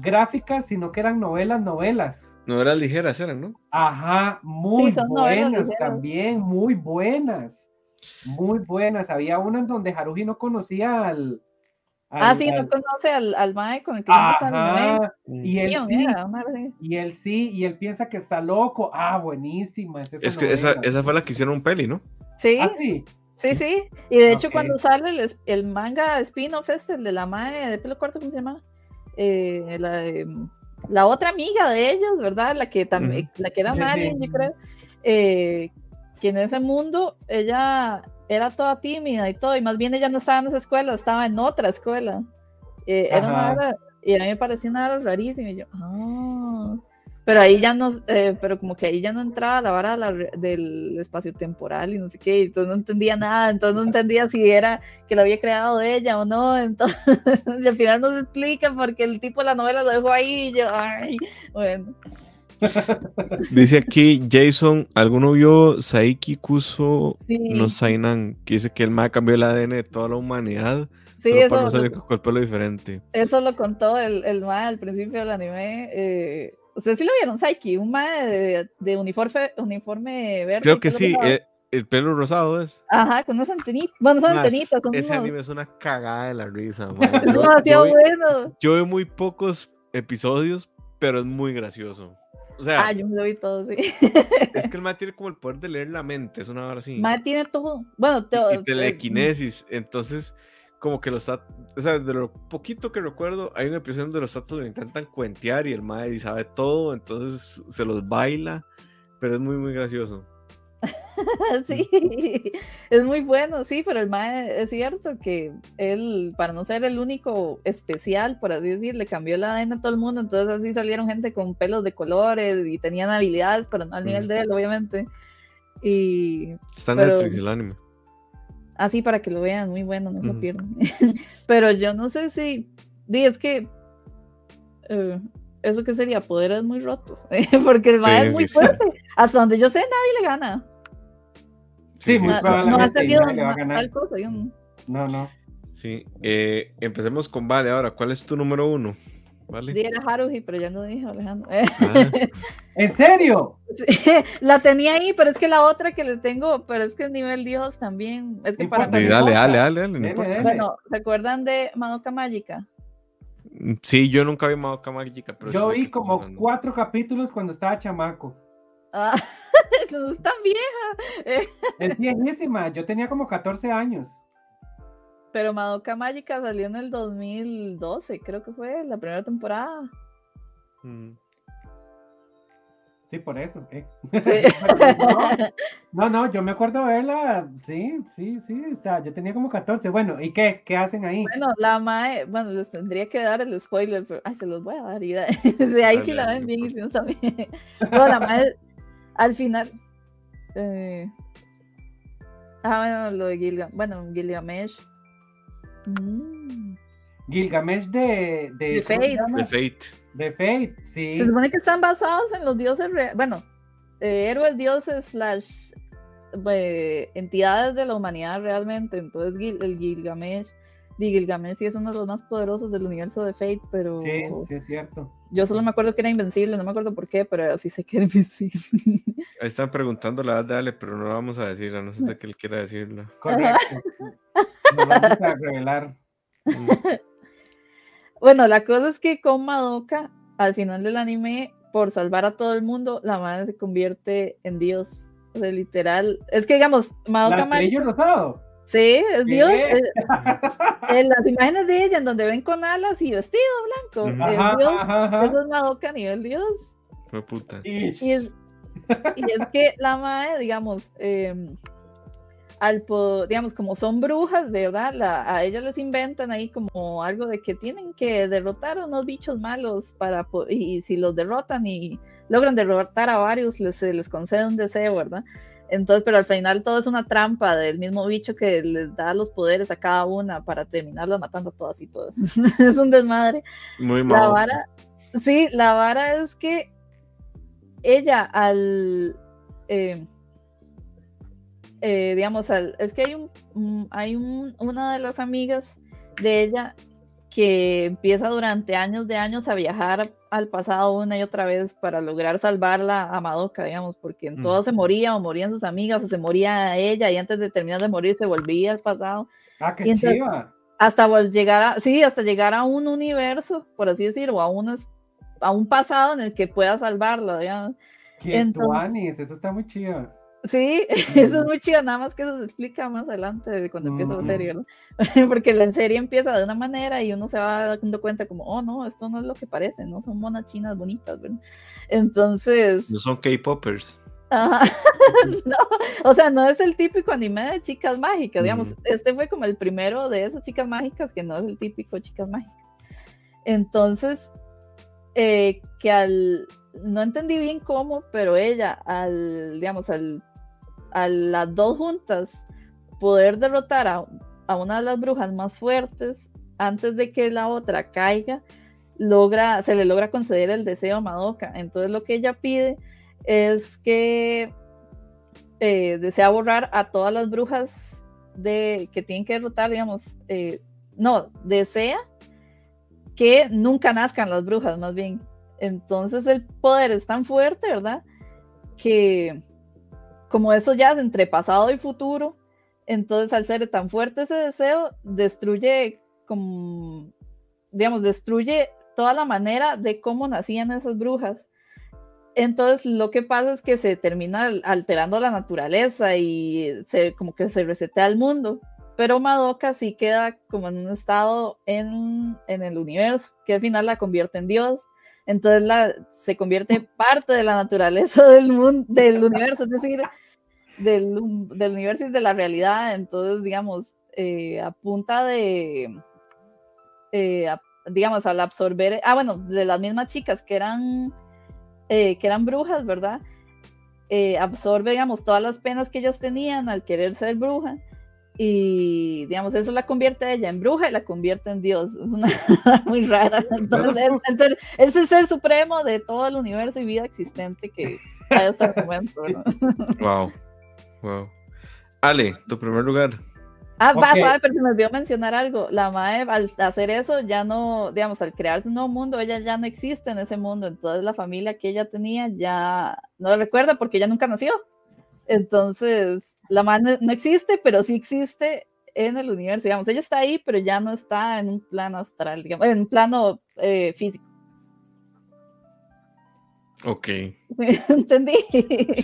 gráficas, Ah, sino que eran novelas, novelas. Novelas ligeras eran, ¿no? Ajá, muy Sí, buenas también, muy buenas. Muy buenas. Había una en donde Haruhi no conocía al. Ah, al- sí, al- no conoce al, al mae con el que. Ajá, y él sí, era, y él sí, y él piensa que está loco. Ah, buenísima. Es, esa Es que esa, esa fue la que hicieron un peli, ¿no? Sí, Ah, sí. sí, sí. Y de hecho, cuando sale el, el manga spin-off este, el de la mae de pelo corto, ¿cómo se llama? Eh, la de la otra amiga de ellos, ¿verdad? La que también, la que era alien, yo creo. eh, que en ese mundo ella era toda tímida y todo, y más bien ella no estaba en esa escuela, estaba en otra escuela. Eh, era una vara- y a mí me parecía una vara rarísima, y yo, ah. Pero ahí ya no, eh, pero como que ahí ya no entraba la vara la del espacio temporal y no sé qué, y entonces no entendía nada, entonces no entendía si era que lo había creado ella o no, <laughs> entonces y al final no se explica porque el tipo de la novela lo dejó ahí y yo, ay, bueno. <laughs> Dice aquí Jason, ¿alguno vio Saiki Kuso Sí, no Sainan? Que dice que el MAE cambió el ADN de toda la humanidad. sí solo para eso, no salir con el pelo diferente. eso lo contó el, el mae al principio del anime. Eh, Ustedes sí lo vieron, Saiki, un mae de, de uniforme, uniforme verde. Creo que sí, eh, el pelo rosado es. Ajá, con unas antenitas. Bueno, son antenitas, son ese unos- anime es una cagada de la risa, <laughs> mae. Es Yo- demasiado yo vi- bueno. Yo veo muy pocos episodios, pero es muy gracioso. O sea, Ah, yo me lo vi todo, sí. es que el mae tiene como el poder de leer la mente, es una hora así. Tiene todo. Bueno, te- y eh, telequinesis. Entonces, como que los está, o sea, de lo poquito que recuerdo, hay una episodio donde los tatos lo intentan cuentear y el mae sabe todo, entonces se los baila, pero es muy, muy gracioso. <laughs> sí, es muy bueno, sí, pero el mae es cierto que él, para no ser el único especial, por así decir, le cambió la ADN a todo el mundo, entonces así salieron gente con pelos de colores y tenían habilidades, pero no al nivel de él, obviamente. Y Está en Pero- Netflix el anime. Así para que lo vean, muy bueno, no se lo pierdan. <laughs> pero yo no sé si, di, es que eh, eso que sería poderes muy rotos, <laughs> porque el mae Sí, es muy sí, sí. fuerte, hasta donde yo sé nadie le gana. Sí, sí, muy No, sí, no ha salido nadie le va a ma- ganar. tal cosa, yo no- No, no. Sí, eh, empecemos con Vale ahora. ¿Cuál es tu número uno? ¿Vale? Di era Haruhi, pero ya no dije Alejandro. Ah, <laughs> ¿En serio? Sí, <laughs> la tenía ahí, pero es que la otra que le tengo, pero es que es nivel Dios también. Es que No para sí, mí. dale, dale, dale, dale, no. Bueno, ¿se acuerdan de Madoka Mágica? Sí, yo nunca vi Madoka Mágica, pero sí Yo vi como hablando. cuatro capítulos cuando estaba chamaco. Ah, <laughs> no es tan vieja. Es viejísima, yo tenía como 14 años. Pero Madoka Mágica salió en el 2012, creo que fue la primera temporada. Mm. <laughs> Sí, por eso. eh. Sí. <laughs> No, no, yo me acuerdo de verla. Sí, sí, sí. O sea, yo tenía como 14. Bueno, ¿y qué? ¿Qué hacen ahí? Bueno, la Mae, bueno, les tendría que dar el spoiler, pero ay, se los voy a dar. Y <laughs> da- ahí sí la ven bien y no si no también. Bueno, la Mae, al final. eh, ah, bueno, lo de Gilgamesh. Bueno, Gilgamesh. Mm, Gilgamesh de. De, De ¿cómo se Fate. llama? The Fate. De Fate, sí. Se supone que están basados en los dioses. Bueno, eh, héroes, dioses, slash. eh, entidades de la humanidad realmente. Entonces, Gil- el Gilgamesh. di, Gilgamesh sí es uno de los más poderosos del universo de Fate, pero. Sí, sí, es cierto. Yo solo me acuerdo que era invencible, no me acuerdo por qué, pero sí sé que era invencible. Ahí están preguntando la edad de Ale, pero no la vamos a decir, a no ser de que él quiera decirla. Correcto. <laughs> Nos vamos a revelar. <laughs> Bueno, la cosa es que con Madoka, al final del anime, por salvar a todo el mundo, la madre se convierte en Dios. O sea, literal. Es que digamos, Madoka ¿La Mágica- pelillo rosado? Sí, es ¿Qué? Dios. eh, <laughs> en las imágenes de ella, en donde ven con alas y vestido blanco, es Dios. ajá, ajá. Eso es Madoka a nivel Dios. Fue puta. Y es, y es que la madre, digamos, em, al digamos, como son brujas, ¿verdad? La- a ellas les inventan ahí como algo de que tienen que derrotar a unos bichos malos para y, y si los derrotan y logran derrotar a varios, les, se les concede un deseo, ¿verdad? Entonces, pero al final todo es una trampa del mismo bicho que les da los poderes a cada una para terminarlas matando a todas y todas. <laughs> es un desmadre. Muy La malo. vara, sí, la vara es que ella al, eh, eh, digamos, al, es que hay un, hay un, una de las amigas de ella que empieza durante años de años a viajar al pasado una y otra vez para lograr salvarla a Madoka, digamos, porque en Mm. todo se moría o morían sus amigas o se moría ella y antes de terminar de morir se volvía al pasado Ah, qué entonces- chiva. hasta llegar a, sí, hasta llegar a un universo, por así decirlo, o a un, a un pasado en el que pueda salvarla, digamos. Qué entonces- tuanis, eso está muy chido. Sí, <laughs> eso es muy chido, nada más que eso se explica más adelante de cuando empieza la serie, ¿verdad? <laughs> Porque la serie empieza de una manera y uno se va dando cuenta como, oh no, esto no es lo que parece, no son monas chinas bonitas, ¿verdad? Entonces, No son K-Poppers. Ajá. <laughs> no, o sea, no es el típico anime de chicas mágicas, digamos, este fue como el primero de esas chicas mágicas que no es el típico chicas mágicas. Entonces, eh, que al, no entendí bien cómo, pero ella, al, digamos, al, a las dos juntas, poder derrotar a, una de las brujas más fuertes antes de que la otra caiga, logra, se le logra conceder el deseo a Madoka. Entonces lo que ella pide es que eh, desea borrar a todas las brujas de, que tienen que derrotar, digamos, eh, no, desea que nunca nazcan las brujas, más bien. Entonces el poder es tan fuerte, ¿verdad? Que como eso ya es entre pasado y futuro, entonces al ser tan fuerte ese deseo, destruye como, digamos, destruye toda la manera de cómo nacían esas brujas. entonces lo que pasa es que se termina alterando la naturaleza y se, como que se resetea el mundo. Pero Madoka sí queda como en un estado en, en el universo, que al final la convierte en Dios. Entonces la, se convierte parte de la naturaleza del, mundo, del universo, es decir, del, universo y de la realidad. Entonces, digamos, eh, a de, eh, digamos, al absorber, ah, bueno, de las mismas chicas que eran, eh, que eran brujas, ¿verdad? absorbe, digamos, todas las penas que ellas tenían al querer ser bruja y digamos, eso la convierte a ella en bruja y la convierte en Dios. Es una <laughs> muy rara. Entonces, es el ser supremo de todo el universo y vida existente que hay hasta el momento. <laughs> Wow. Wow. Ale, tu primer lugar. Ah, va, sabe, pero se me olvidó mencionar algo. La Mae, al hacer eso, ya no, digamos, al crearse un nuevo mundo, ella ya no existe en ese mundo. Entonces, la familia que ella tenía ya no la recuerda porque ella nunca nació. Entonces, la Mae no, existe, pero sí existe en el universo. Digamos, ella está ahí, pero ya no está en un plano astral, digamos, en un plano eh, físico. Ok. <laughs> Entendí.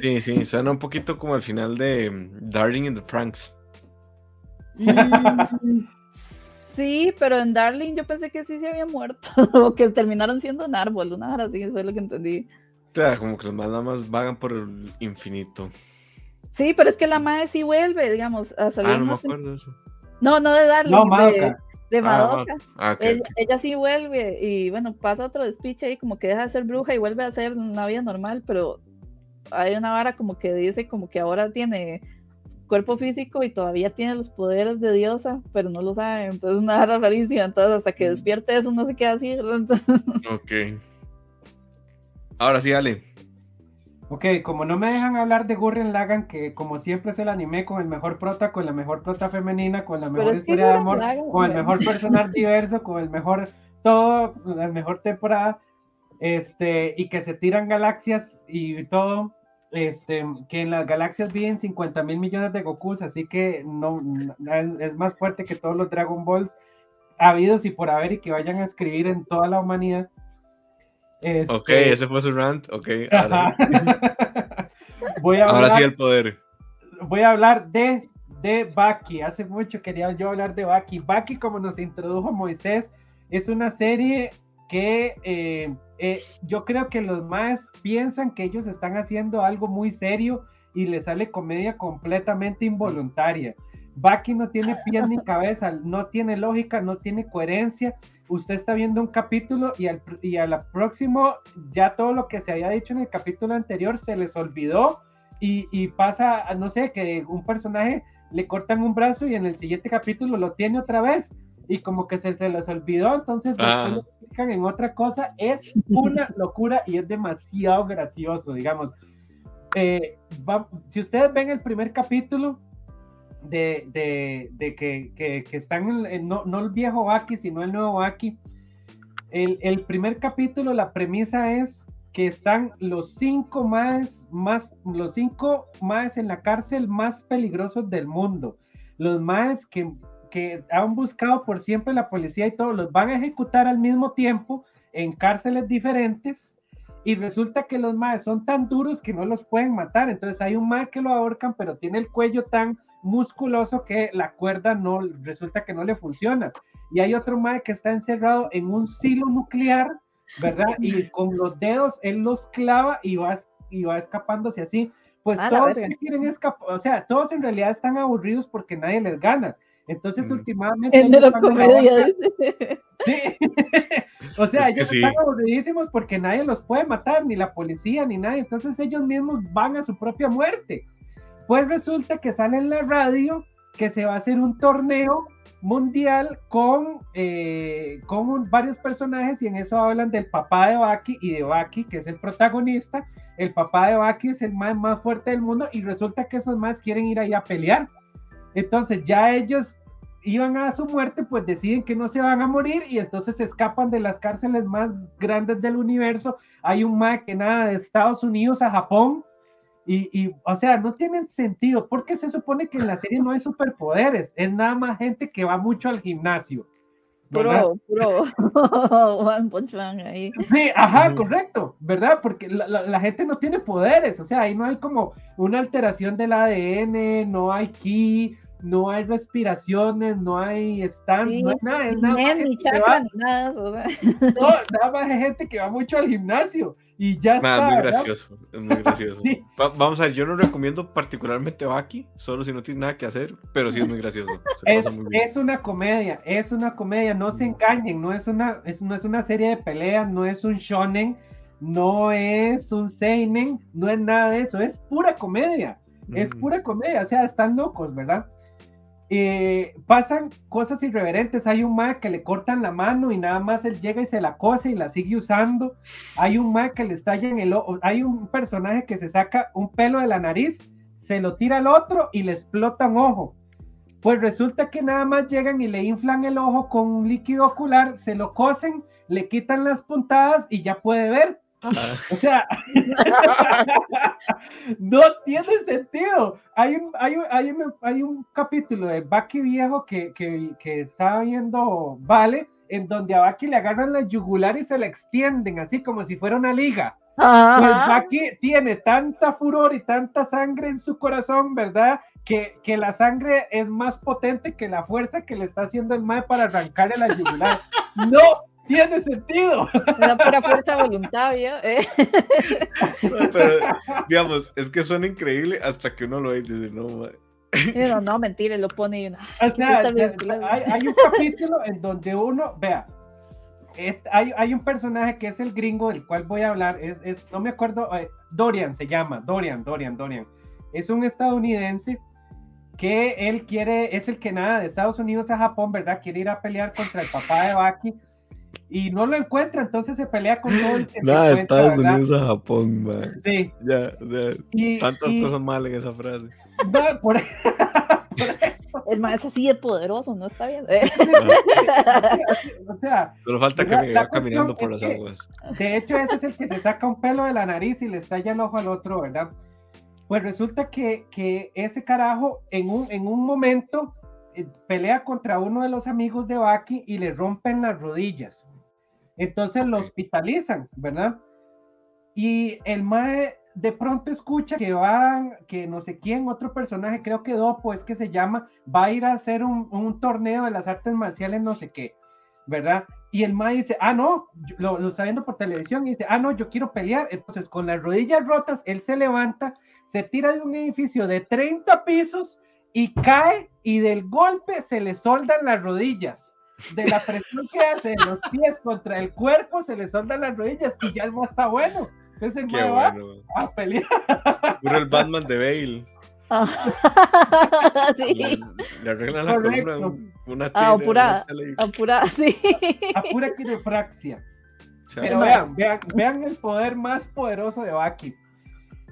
Sí, sí, suena un poquito como al final de mm, Darling in the Franks. Mm, sí, pero en Darling yo pensé que sí se había muerto, <laughs> o que terminaron siendo un árbol, una hora así, eso es lo que entendí. O sea, como que los más nada más vagan por el infinito. Sí, pero es que la madre sí vuelve, digamos, a salir. Ah, no me acuerdo eso. No, no de Darling, no, de, de, Madoka. Ah, ella, ella, sí vuelve y bueno, pasa otro despiche y como que deja de ser bruja y vuelve a ser una vida normal, pero hay una vara como que dice como que ahora tiene cuerpo físico y todavía tiene los poderes de diosa, pero no lo sabe, entonces una vara rarísima, entonces hasta que despierte eso no se queda así. Ok. Ahora sí, Ale. Ok, como no me dejan hablar de Gurren Lagan, que como siempre es el anime con el mejor prota, con la mejor prota femenina, con la mejor historia de amor, con el mejor personaje <laughs> diverso, con el mejor todo, la mejor temporada, este, y que se tiran galaxias y todo, este, que en las galaxias viven 50 mil millones de Gokus, así que no, es, más fuerte que todos los Dragon Balls habidos y por haber y que vayan a escribir en toda la humanidad. Ok, este, ese fue su rant. Ok, ahora sí. <laughs> voy a ahora sí el poder. Voy a hablar de, de Baki. Hace mucho quería yo hablar de Baki. Baki, como nos introdujo Moisés, es una serie que eh, eh, yo creo que los más piensan que ellos están haciendo algo muy serio y les sale comedia completamente involuntaria. Baki no tiene pies ni cabeza, no tiene lógica, no tiene coherencia usted está viendo un capítulo y al, y al próximo ya todo lo que se había dicho en el capítulo anterior se les olvidó y, y pasa, no sé, que un personaje le cortan un brazo y en el siguiente capítulo lo tiene otra vez y como que se, se les olvidó, entonces ah. lo explican en otra cosa, es una <laughs> locura y es demasiado gracioso, digamos. Eh, si ustedes ven el primer capítulo, de, de, que, que, están en, no, no, el viejo Baki, sino el nuevo Baki. El, el, primer capítulo, la premisa es que están los cinco más, más, los cinco más en la cárcel más peligrosos del mundo. Los más que, que han buscado por siempre la policía y todos los van a ejecutar al mismo tiempo en cárceles diferentes y resulta que los maes son tan duros que no los pueden matar. Entonces hay un mae que lo ahorcan, pero tiene el cuello tan musculoso que la cuerda no resulta que no le funciona. Y hay otro mae que está encerrado en un silo nuclear, ¿verdad? Y <laughs> con los dedos él los clava y va, y va escapándose así. Pues todos quieren escapar, o sea, todos en realidad están aburridos porque nadie les gana. Entonces, mm. últimamente. El de comedia, <laughs> Sí. <laughs> o sea, ellos están aburridísimos porque nadie los puede matar, ni la policía, ni nadie. Entonces, ellos mismos van a su propia muerte. Pues resulta que sale en la radio que se va a hacer un torneo mundial con, eh, con varios personajes y en eso hablan del papá de Baki y de Baki, que es el protagonista. El papá de Baki es el más, más fuerte del mundo y resulta que esos más quieren ir ahí a pelear. Entonces ya ellos iban a su muerte, pues deciden que no se van a morir y entonces escapan de las cárceles más grandes del universo. Hay un más que nada de Estados Unidos a Japón y, o sea, no tienen sentido, porque se supone que en la serie no hay superpoderes, es nada más gente que va mucho al gimnasio, Puro, puro One Punch Man ahí. Sí, ajá, correcto, ¿verdad? Porque la, la, gente no tiene poderes, o sea, ahí no hay como una alteración del ADN, no hay ki, no hay respiraciones, no hay stands, no hay nada, es nada, más ni chakra, ni nada, o sea. no, nada más hay gente que va mucho al gimnasio y ya está. Es muy gracioso, es muy gracioso. <laughs> vamos a ver, yo no recomiendo particularmente Baki, solo si no tienes nada que hacer, pero sí es muy gracioso. Es, es, una comedia, es una comedia, no se mm. engañen, no es una, es, no es una serie de peleas, no es un shonen, no es un seinen, no es nada de eso, es pura comedia, es mm. pura comedia, o sea, están locos, ¿verdad? Eh, pasan cosas irreverentes. Hay un mae que le cortan la mano y nada más él llega y se la cose y la sigue usando. Hay un mae que le estalla en el ojo. Hay un personaje que se saca un pelo de la nariz, se lo tira al otro y le explota un ojo. Pues resulta que nada más llegan y le inflan el ojo con un líquido ocular, se lo cosen, le quitan las puntadas y ya puede ver. O sea, <laughs> no tiene sentido. Hay un, hay, hay, un, hay un capítulo de Baki viejo que, que, que estaba viendo Vale, en donde a Baki le agarran la yugular y se la extienden, así como si fuera una liga. Pues Baki tiene tanta furor y tanta sangre en su corazón, ¿verdad? Que, que, la sangre es más potente que la fuerza que le está haciendo el mae para arrancarle la yugular. <laughs> No tiene sentido. La pura fuerza voluntad, ¿eh? pero, digamos, es que suena increíble hasta que uno lo ve y dice, no, No, no, mentira, lo pone y uno. O sea, hay, un capítulo en donde uno, vea, hay, hay, un personaje que es el gringo del cual voy a hablar, es, es no me acuerdo, eh, Dorian se llama, Dorian, Dorian, Dorian. Es un estadounidense que él quiere, es el que nada de Estados Unidos a Japón, ¿verdad? Quiere ir a pelear contra el papá de Baki y no lo encuentra, entonces se pelea con todo el que Nada, Estados Unidos a Japón, man. Sí. Ya, ya. tantas cosas mal en esa frase. No, por, <laughs> El más es así de poderoso, no está bien. o sea, solo falta que me vaya caminando por las aguas. De hecho, ese es el que se saca un pelo de la nariz y le estalla el ojo al otro, ¿verdad? Pues resulta que, que ese carajo en un, en un momento eh, pelea contra uno de los amigos de Baki y le rompen las rodillas. Entonces lo hospitalizan, ¿verdad? Y el Mae de pronto escucha que van, que no sé quién, otro personaje, creo que Dopo es que se llama, va a ir a hacer un, torneo de las artes marciales, no sé qué, ¿verdad? Y el Mae dice, ah, no, lo, lo, está viendo por televisión y dice, ah, no, yo quiero pelear. Entonces, con las rodillas rotas, él se levanta, se tira de un edificio de 30 pisos y cae y del golpe se le soldan las rodillas. De la presión que hace los pies contra el cuerpo, se le soldan las rodillas y ya el más está bueno. Entonces Qué bueno. a pelear. Puro el Batman de Bale. Ah. <laughs> sí. Le, arreglan la columna una ah, apura, apura, <laughs> sí. Apura quirofraxia. Pero vean, vean, vean el poder más poderoso de Baki.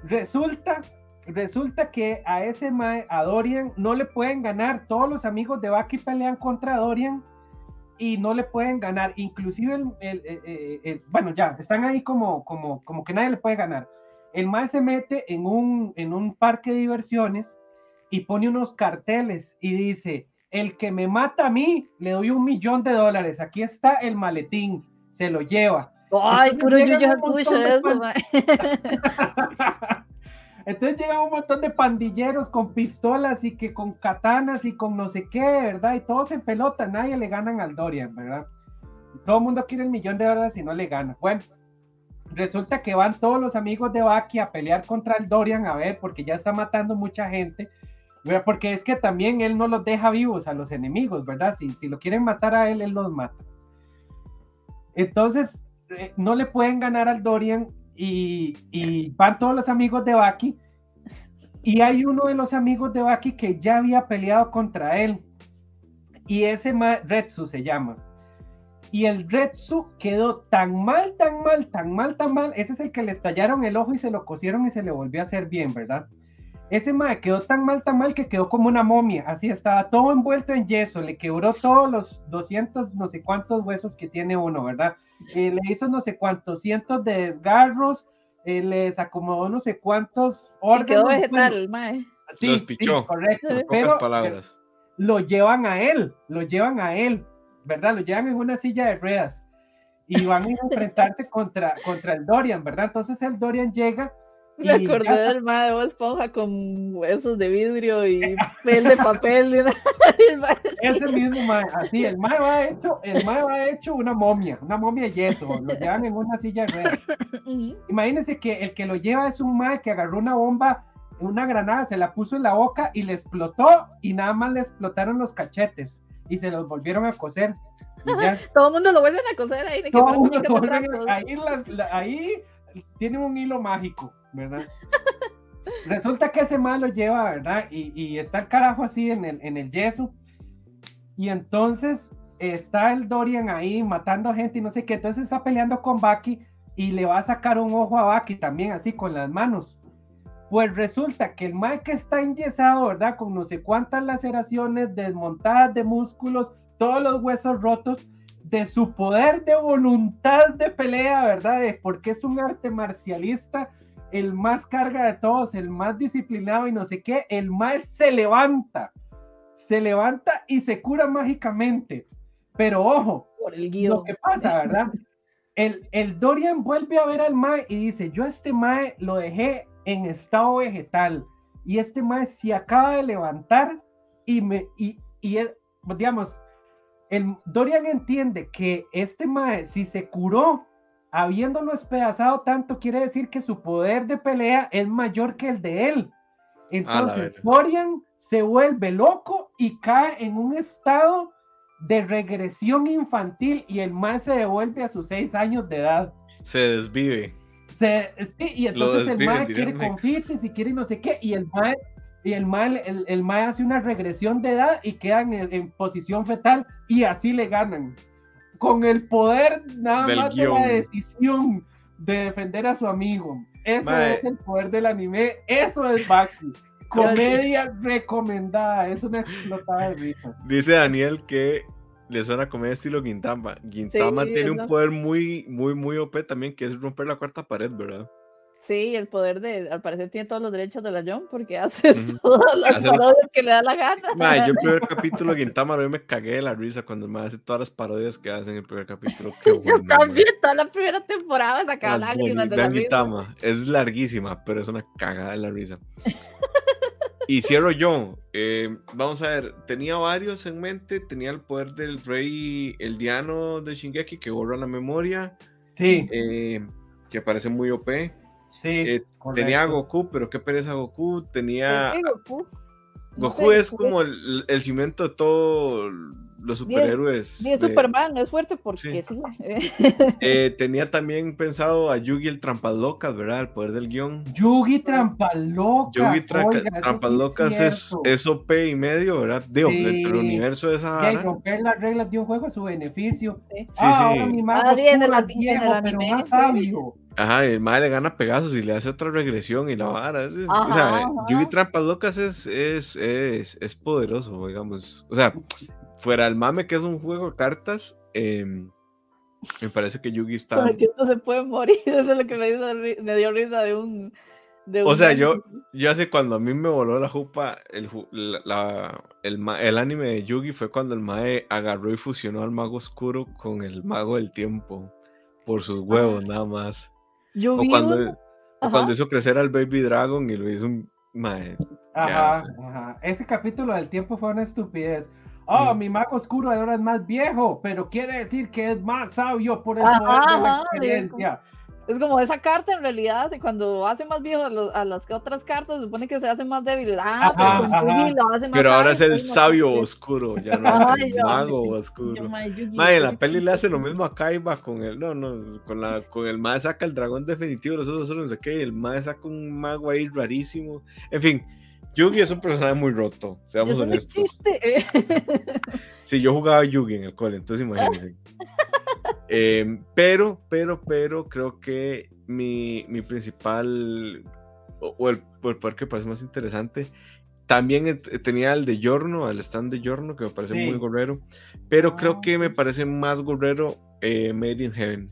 Resulta resulta que a ese Mae, a Dorian, no le pueden ganar. Todos los amigos de Baki pelean contra Dorian y no le pueden ganar. Inclusive, el, bueno, ya, están ahí como, como, como que nadie le puede ganar. El Mae se mete en un, en un parque de diversiones y pone unos carteles y dice, el que me mata a mí, le doy un millón de dólares. Aquí está el maletín, se lo lleva. Ay, puro yo, yo eso, <laughs> <laughs> Entonces llega un montón de pandilleros con pistolas y que con katanas y con no sé qué, ¿verdad? Y todos en pelota, nadie le ganan al Dorian, ¿verdad? Todo el mundo quiere el millón de dólares y no le gana. Bueno, resulta que van todos los amigos de Baki a pelear contra el Dorian, a ver, porque ya está matando mucha gente. Porque es que también él no los deja vivos a los enemigos, ¿verdad? Si, si lo quieren matar a él, él los mata. Entonces, eh, no le pueden ganar al Dorian y, van todos los amigos de Baki. Y hay uno de los amigos de Baki que ya había peleado contra él. Y ese Retsu se llama. Y el Retsu quedó tan mal, tan mal, tan mal, tan mal. Ese es el que le estallaron el ojo y se lo cosieron y se le volvió a hacer bien, ¿verdad? Ese mae quedó tan mal, tan mal que quedó como una momia. Así estaba todo envuelto en yeso. Le quebró todos los 200, no sé cuántos huesos que tiene uno, ¿verdad? Eh, le hizo no sé cuántos cientos de desgarros, eh, les acomodó no sé cuántos órganos. quedó vegetal, mae. Sí, Los pichó, correcto. pero, palabras. lo llevan a él, lo llevan a él. ¿verdad? Lo llevan en una silla de ruedas y van a <laughs> enfrentarse contra, contra el Dorian, ¿verdad? Entonces el Dorian llega me acordé del mae de Esponja con huesos de vidrio y pel de papel. <laughs> Ese mismo mae, así, el mae va hecho, el mae va hecho una momia, una momia de yeso, lo llevan en una silla real. Imagínense que el que lo lleva es un mae que agarró una bomba, una granada, se la puso en la boca y le explotó y nada más le explotaron los cachetes y se los volvieron a coser. <laughs> Todo el mundo lo vuelven a coser ahí. De que ahí, ahí tiene un hilo mágico. Resulta que ese malo lleva, ¿verdad? Y, está el carajo así en el, en el yeso. Y entonces está el Dorian ahí matando gente y no sé qué. Entonces está peleando con Baki y le va a sacar un ojo a Baki también, así con las manos. Pues resulta que el Mike está enyesado, ¿verdad? Con no sé cuántas laceraciones, desmontadas de músculos, todos los huesos rotos, de su poder de voluntad de pelea, ¿verdad? porque es un arte marcialista el más carga de todos, el más disciplinado y no sé qué, el más se levanta, se levanta y se cura mágicamente. Pero ojo, Por el lo que pasa, ¿verdad? El, el Dorian vuelve a ver al Mae y dice, yo a este Mae lo dejé en estado vegetal y este Mae se acaba de levantar y me, y, y digamos, el Dorian entiende que este Mae, si se curó habiéndolo despedazado tanto, quiere decir que su poder de pelea es mayor que el de él. Entonces, Dorian se vuelve loco y cae en un estado de regresión infantil y el mal se devuelve a sus seis años de edad. Se desvive. Se, y entonces el mal quiere confites y quiere no sé qué, y el mal y el mal, el, el hace una regresión de edad y quedan en posición fetal y así le ganan con el poder nada más de la decisión de defender a su amigo. Eso es el poder del anime, eso es Baki. <laughs> Comedia recomendada, es una explotada de risa. <laughs> Dice Daniel que le suena comedia estilo Gintama. Gintama tiene un poder muy, muy, muy OP también, que es romper la cuarta pared, ¿verdad? Sí, el poder de, al parecer tiene todos los derechos de la John porque hace todas las parodias que le da la gana. yo el primer <laughs> capítulo de Gintama yo me cagué de la risa cuando me hace todas las parodias que hacen en el primer capítulo. <laughs> Qué bueno, yo también, toda la primera temporada sacaba lágrimas de la Gintama, es larguísima, pero es una cagada de la risa. y cierro yo. Eh, vamos a ver, tenía varios en mente. Tenía el poder del rey el diano de Shingeki que borra la memoria. Sí. Eh, que parece muy OP. Sí, eh, tenía a Goku, pero qué pereza Goku. Tenía. Goku? Goku es como el, el, cimiento de todos los superhéroes. Y, Superman es fuerte porque sí. Eh, <laughs> tenía también pensado a Yugi el Trampalocas, ¿verdad? El poder del guion. Yugi Trampalocas. Yugi tra Trampalocas es, es, OP y medio, ¿verdad? Digo, dentro del universo de esa. Y romper las reglas de un juego a su beneficio. Sí, ah, sí. Ahora mi ah, en el, viejo, pero más sabio. Ajá, el madre le gana a Pegasus y le hace otra regresión y la vara. o sea, Yugi Trampas Locas es, es, es, es, poderoso, digamos. O sea, fuera el mame que es un juego de cartas, em, me parece que Yugi está. Porque esto se puede morir, <laughs> eso es lo que me, me dio risa de un. De o sea, yo, yo hace cuando a mí me voló la jupa, el, la, el, el, anime de Yugi fue cuando el Mae agarró y fusionó al mago oscuro con el mago del tiempo por sus huevos, nada más o cuando, cuando hizo crecer al Baby Dragon y lo hizo un mae. Ajá, ajá. Ese capítulo del tiempo fue una estupidez. Oh, mi mago oscuro ahora es más viejo, pero quiere decir que es más sabio por el poder de la experiencia. Es como esa carta en realidad, cuando hace más viejo a, las otras cartas, se supone que se hace más débil. Ah, pero, ahora es el sabio oscuro, ya no es el mago oscuro. Mae, la peli le hace lo mismo a Kaiba con el, no, no, con la, con el mae saca el dragón definitivo, los otros no sé qué, el mae saca un mago ahí rarísimo. En fin, Yugi es un personaje muy roto, seamos honestos. <laughs> sí, yo jugaba Yugi en el cole, entonces imagínense. <laughs> Em, pero, pero, pero creo que mi, mi principal, o, el, el que parece más interesante, también tenía el de Yorno, el stand de Yorno, que me parece muy gorrero, pero creo que me ah. parece más gorrero eh, Made in Heaven,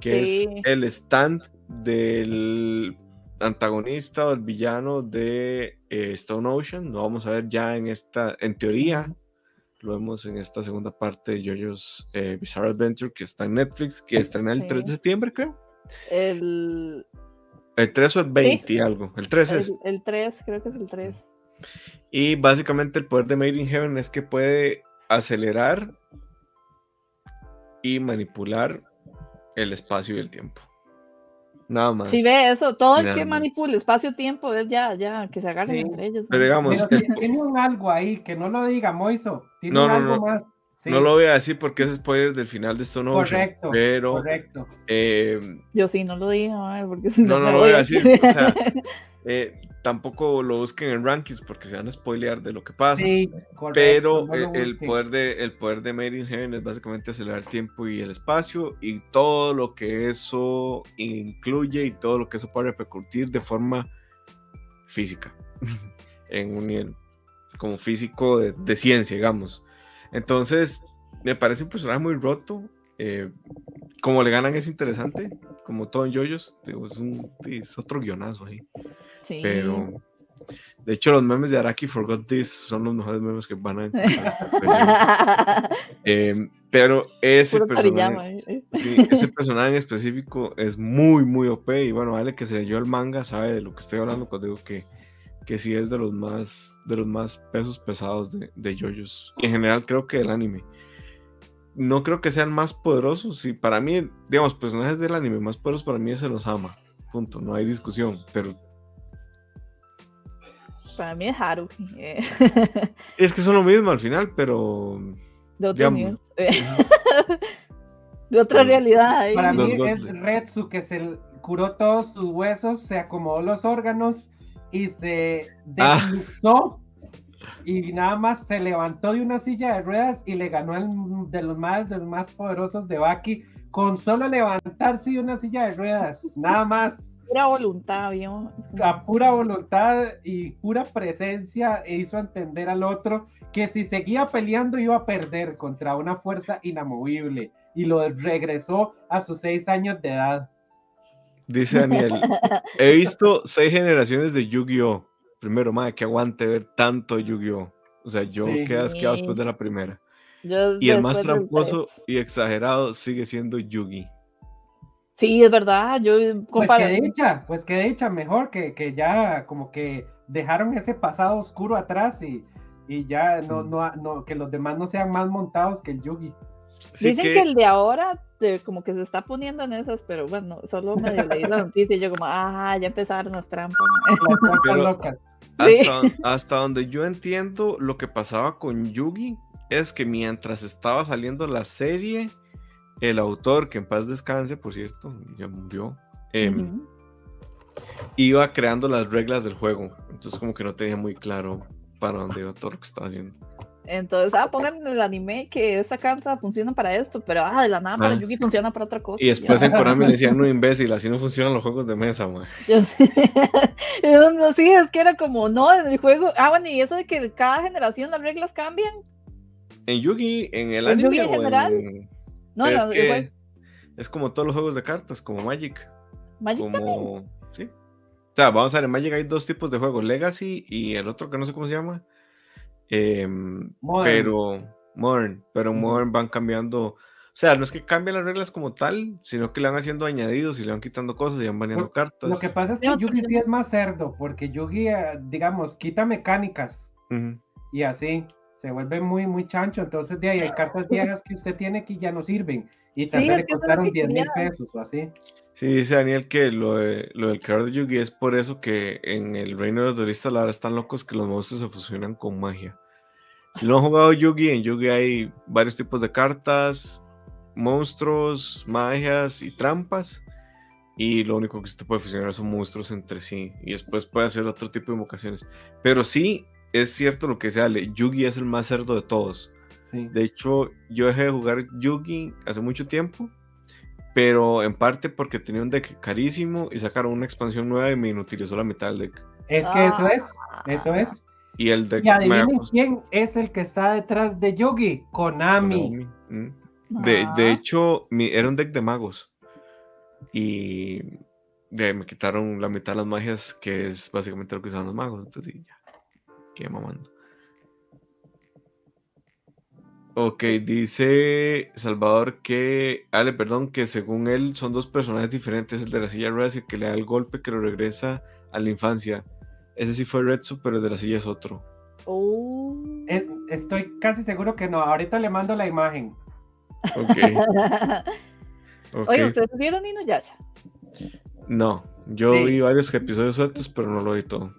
que es el stand del antagonista o el villano de eh, Stone Ocean. Lo vamos a ver ya en esta, en teoría, lo vemos en esta segunda parte de JoJo's eh, Bizarre Adventure que está en Netflix, que estrena el 3 de septiembre, creo. El, El 3 o el 20 y algo. El 3 es. el, el 3, creo que es el 3. Y básicamente el poder de Made in Heaven es que puede acelerar y manipular el espacio y el tiempo. Nada más. Si ve eso, todo el Nada que más. manipule espacio-tiempo es ya, ya, que se agarren Sí. entre ellos. Pero digamos, Pero el- ti- tiene un algo ahí, que no lo diga Moiso. Tiene No, un no, algo no. más. Sí, No lo voy a decir porque es spoiler del final de Stone Ocean. Correcto, pero correcto. eh, Yo sí, no lo digo, ay, porque si no, no, no lo voy a a decir. O sea, <laughs> <laughs> eh, tampoco lo busquen en rankings porque se van a spoilear de lo que pasa. Sí, correcto. Pero no eh, el, poder de, el poder de Made in Heaven es básicamente acelerar el tiempo y el espacio y todo lo que eso incluye y todo lo que eso puede repercutir de forma física, <laughs> en un nivel como físico de, de ciencia, digamos. Entonces, me parece un personaje muy roto. eh, como le ganan es interesante, como todo en Yoyos, digo, es, un, es otro guionazo ahí. Sí. Pero, de hecho, los memes de Araki Forgot This son los mejores memes que van a encontrar. <laughs> Eh, pero ese Puro personaje, eh. sí, ese personaje en específico es muy, muy OP. Y bueno, vale que se leyó el manga, sabe de lo que estoy hablando cuando digo que, que sí es de los más, de los más pesos pesados de, de JoJo's. Y en general creo que del anime. No creo que sean más poderosos. Y para mí, digamos, personajes del anime más poderosos para mí es el Osama. Punto, no hay discusión. Pero Para mí es Haruhi. eh, <laughs> es que son lo mismo al final, pero De otro Digamos. universo. <laughs> <laughs> De otra Los- realidad. ahí. Para mí es. Retsu que se curó todos sus huesos, se acomodó los órganos y se Ah. Y nada más se levantó de una silla de ruedas y le ganó al de los más, de los más poderosos de Baki con solo levantarse de una silla de ruedas, <laughs> nada más. Pura voluntad, ¿vio? A pura voluntad y pura presencia e hizo entender al otro que si seguía peleando iba a perder contra una fuerza inamovible y lo regresó a sus seis años de edad. dice Daniel, he visto seis generaciones de Yu-Gi-Oh! Primero, madre, que aguante ver tanto Yu-Gi-Oh! O sea, yo Sí. quedé asqueado después de la primera. Yo Y el más tramposo y exagerado sigue siendo Yugi. Sí, es verdad. Yo Pues comparo. que dicha, pues que dicha, mejor que, que ya como que dejaron ese pasado oscuro atrás y, y ya no, no, no, que los demás no sean más montados que el Yugi. Sí Dicen que... el de ahora de- como que se está poniendo en esas, pero bueno, solo medio leí la <laughs> noticia y yo como, ah, ya empezaron las trampas. Las trampas Pero- locas. Sí. <laughs> hasta, donde yo entiendo lo que pasaba con Yugi es que mientras estaba saliendo la serie, el autor, que en paz descanse, por cierto, ya murió, em, iba creando las reglas del juego. Entonces como que no tenía muy claro para dónde iba todo lo que estaba haciendo. Entonces, ah, pongan en el anime que esta carta funciona para esto, pero ah, de la nada para Ah. Yugi funciona para otra cosa. Y después Ya. en Konami <laughs> decían, no imbécil, así no funcionan los juegos de mesa, man. <laughs> <laughs> Yo- no, sí, es que era como, no, en el juego, ah, bueno, y eso de que cada generación las reglas cambian. En Yugi, en el ¿En anime Yugi en general? en- No, es no, que igual, es como todos los juegos de cartas, como Magic. Magic también. sí o sea vamos a ver en Magic hay dos tipos de juegos Legacy y el otro que no sé cómo se llama em, Modern. pero Modern pero. Modern van cambiando o sea no es que cambien las reglas como tal sino que le van haciendo añadidos y le van quitando cosas y van baneando cartas Lo que pasa es que Yugi sí es más cerdo, porque Yugi, eh, digamos, quita mecánicas y así se vuelve muy, muy chancho. Entonces, de ahí hay cartas viejas que usted tiene que ya no sirven y tal Sí, vez es le costaron que 10 mil pesos o así. Sí, dice Daniel que lo, de- lo del creador de Yugi es por eso que en el reino de los duelistas la verdad están locos que los monstruos se fusionan con magia. Si no han jugado Yugi, en Yugi hay varios tipos de cartas, monstruos, magias y trampas. Y lo único que se te puede fusionar son monstruos entre sí. Y después puede hacer otro tipo de invocaciones. Pero sí, es cierto lo que se Ale. Yugi es el más cerdo de todos. Sí. De hecho, yo dejé de jugar Yugi hace mucho tiempo, pero en parte porque tenía un deck carísimo y sacaron una expansión nueva y me inutilizó la mitad del deck. Es que eso es, Ah. eso es. Y el deck Y adivinen quién es el que está detrás de Yugi, Konami. De, de Ah. hecho, mi- era un deck de magos. Y de me quitaron la mitad de las magias, que es básicamente lo que usaban los magos. Entonces, ya, qué mamando. Ok, dice Salvador que, Ale, perdón, que según él son dos personajes diferentes, el de la silla ruedas y el que le da el golpe que lo regresa a la infancia. Ese sí fue Retsu, pero el de la silla es otro. Oh. Eh, estoy casi seguro que no. Ahorita le mando la imagen. Ok. <laughs> ok. Oye, ¿ustedes vieron Inuyasha? No, yo Sí. vi varios episodios sueltos, pero no lo vi todo.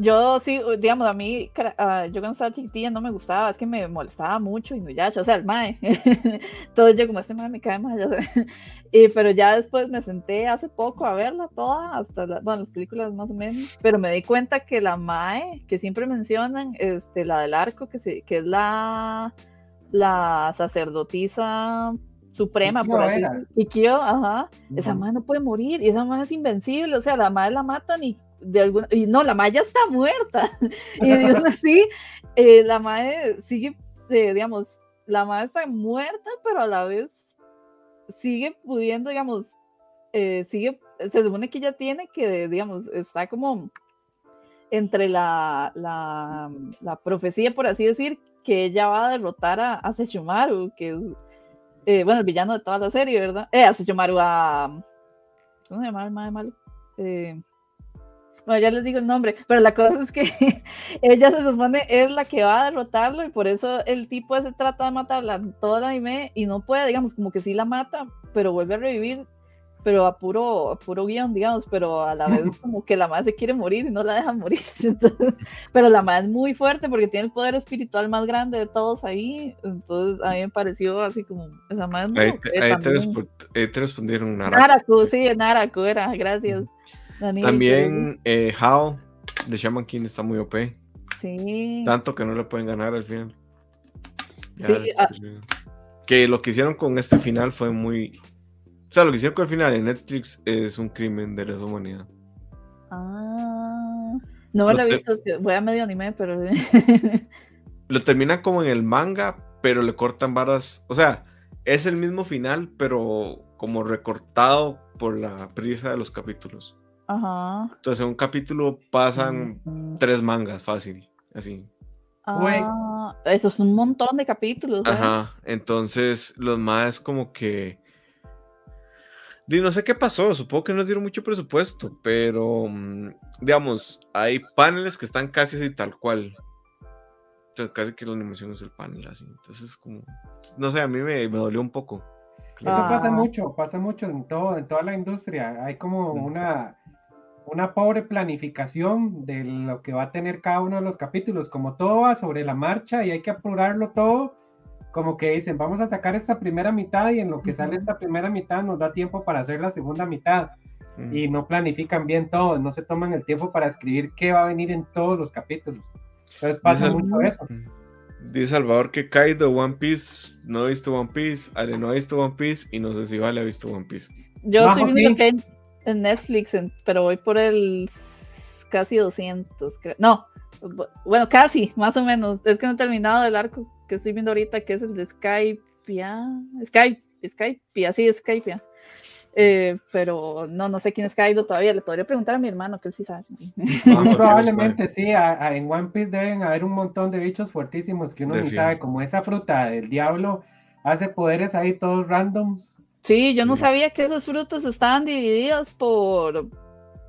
Yo sí, digamos, a mí, ah, yo cuando estaba chiquitilla no me gustaba, es que me molestaba mucho Inuyasha, o sea, el mae. <laughs> Entonces yo como este mae me cae mal. <laughs> Y, pero ya después me senté hace poco a verla toda, hasta la- bueno, las películas más o menos, pero me di cuenta que la mae, que siempre mencionan, este, la del arco, que, se, que es la, la sacerdotisa suprema, por así decirlo. Ajá. Esa Ujú. madre no puede morir y esa madre es invencible, o sea, la madre la matan y de alguna y no, la madre ya está muerta <laughs> y aún <laughs> así eh, la madre sigue, eh, digamos, la madre está muerta, pero a la vez sigue pudiendo, digamos, eh, sigue, se supone que ella tiene que, digamos, está como entre la, la, la profecía, por así decir, que ella va a derrotar a, a Sesshomaru, que es, eh, bueno, el villano de toda la serie, ¿verdad? Eh, a Sesshomaru, a... ¿Cómo se llama el malo? Eh, bueno, ya les digo el nombre, pero la cosa es que <laughs> ella se supone es la que va a derrotarlo y por eso el tipo ese trata de matarla todo el anime y no puede, digamos, como que sí la mata, pero vuelve a revivir, pero a puro, a puro guion, digamos, pero a la vez <laughs> como que la madre se quiere morir y no la deja morir. <laughs> Entonces, pero la madre es muy fuerte porque tiene el poder espiritual más grande de todos ahí, entonces a mí me pareció así como, esa madre es muy Ahí OP te, ahí te ahí respondieron Nara. Naraku, sí, Naraku era, gracias. Daniel, También eh, de Shaman King está muy OP. Sí. Tanto que no le pueden ganar al final. Sí, después, ah. eh, Que lo que hicieron con este final fue muy. O sea, lo que hicieron con el final de Netflix es un crimen de lesa humanidad. Ah, no me Lo he visto, voy a medio anime, pero <laughs> Lo terminan como en el manga, pero le cortan varas. O sea, es el mismo final, pero como recortado por la prisa de los capítulos. Ajá. Entonces, en un capítulo pasan tres mangas fácil, así. Ah, eso es un montón de capítulos. ¿eh? Ajá, entonces los más como que... No sé qué pasó, supongo que no les dieron mucho presupuesto, pero mm, digamos, hay paneles que están casi así tal cual. O sea, casi que la animación es el panel así. Entonces, como, no sé, a mí me, me dolió un poco. Eso Ah. pasa mucho, pasa mucho en todo, en toda la industria. Hay como Mm. una, una pobre planificación de lo que va a tener cada uno de los capítulos. Como todo va sobre la marcha y hay que apurarlo todo, como que dicen, vamos a sacar esta primera mitad y en lo que sale Ujú. esta primera mitad nos da tiempo para hacer la segunda mitad. Mm. Y no planifican bien todo, no se toman el tiempo para escribir qué va a venir en todos los capítulos. Entonces pasa Dice- mucho eso. Dice Salvador que Kaido One Piece no ha visto One Piece, Ale no ha visto One Piece y no sé si Vale ha visto One Piece. Yo Bajo estoy viendo que en Netflix, en- pero voy por el casi 200, creo. No, bu- bueno, casi, más o menos. Es que no he terminado el arco que estoy viendo ahorita, que es el de Skype. Skype, Skype, así Skype. Eh, pero no, no sé quién es Kaido todavía. Le podría preguntar a mi hermano, que él sí sabe. Ah, probablemente sí, a- a- en One Piece deben haber un montón de bichos fuertísimos que uno De ni sabe, como esa fruta del diablo hace poderes ahí todos randoms. Sí, yo no sabía que esas frutas estaban divididas por,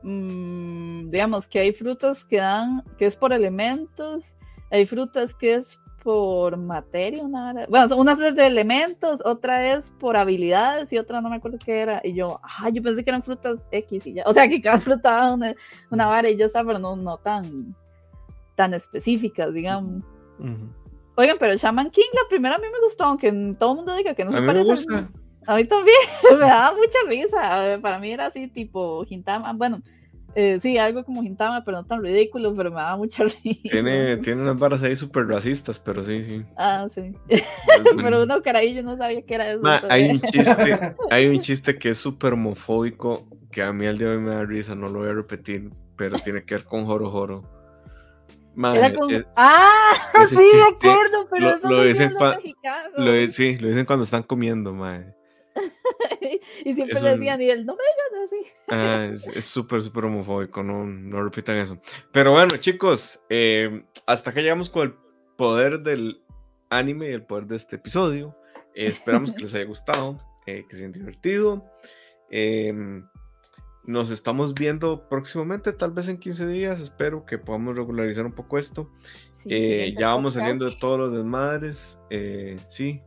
mm, digamos, que hay frutas que dan, que es por elementos, hay frutas que es por materia, una bueno, una es de elementos, otra es por habilidades y otra no me acuerdo qué era, y yo, ah, yo pensé que eran frutas X y ya, o sea, que cada fruta daba una, una vara y ya está, pero no, no tan, tan específicas, digamos. Oigan, pero Shaman King, la primera a mí me gustó, aunque todo el mundo diga que no A se me parece. gusta. A mí también <laughs> me daba mucha risa. Para mí era así, tipo Hintama. Bueno, eh, sí, algo como Hintama, pero no tan ridículo, pero me daba mucha <laughs> risa. Tiene, tiene unas varas ahí súper racistas, pero sí, sí. Ah, sí. <laughs> Pero uno carajillo no sabía qué era eso. Ma, hay un chiste, hay un chiste que es súper homofóbico que a mí al día de hoy me da risa, no lo voy a repetir, pero tiene que ver con Joro Joro. Ma, Era como- es- Ah, sí, me chiste acuerdo, pero lo- eso lo dicen lo sí, lo dicen cuando están comiendo, mae. <laughs> y siempre es le decían, y él, no me digan así. Ah, es súper, súper homofóbico, no, no repitan eso. Pero bueno, chicos, eh, hasta acá llegamos con el poder del anime y el poder de este episodio. Eh, esperamos que les haya gustado, eh, que se hayan divertido. Em, nos estamos viendo próximamente, tal vez en 15 días. Espero que podamos regularizar un poco esto. Eh, ya vamos saliendo de todos los desmadres. sí.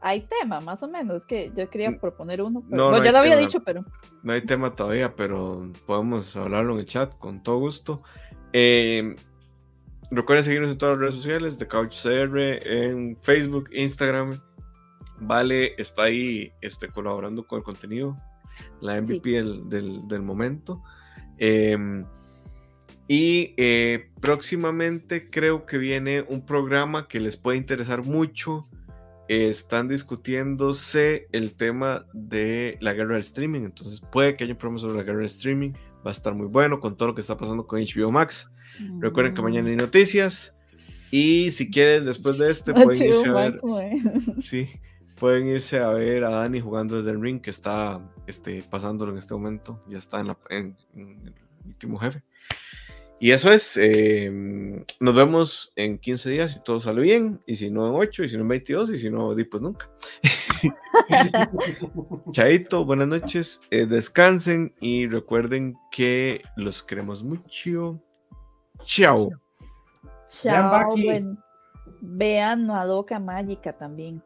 Hay tema, más o menos. que yo quería proponer uno. no, ya lo había dicho, pero. No hay tema todavía, pero podemos hablarlo en el chat con todo gusto. Eh, Recuerden seguirnos en todas las redes sociales de CouchCR, en Facebook, Instagram. Vale está ahí este, colaborando con el contenido, la MVP del, momento. Em, y eh, próximamente creo que viene un programa que les puede interesar mucho. Están discutiéndose el tema de la guerra del streaming. Entonces puede que haya un programa sobre la guerra del streaming. Va a estar muy bueno con todo lo que está pasando con HBO Max. Recuerden que mañana hay noticias. Y si quieren, después de este, pueden irse a ver. Sí, pueden irse a ver a Dani jugando desde el ring, que está este, pasándolo en este momento. Ya está en, el último jefe. Y eso es. Em, nos vemos en 15 días si todo sale bien. Y si no en 8, y si no en 22, y si no, pues nunca. <laughs> Chaito, buenas noches. Eh, descansen y recuerden que los queremos mucho. Chao. Chao. Vean Madoka Mágica también.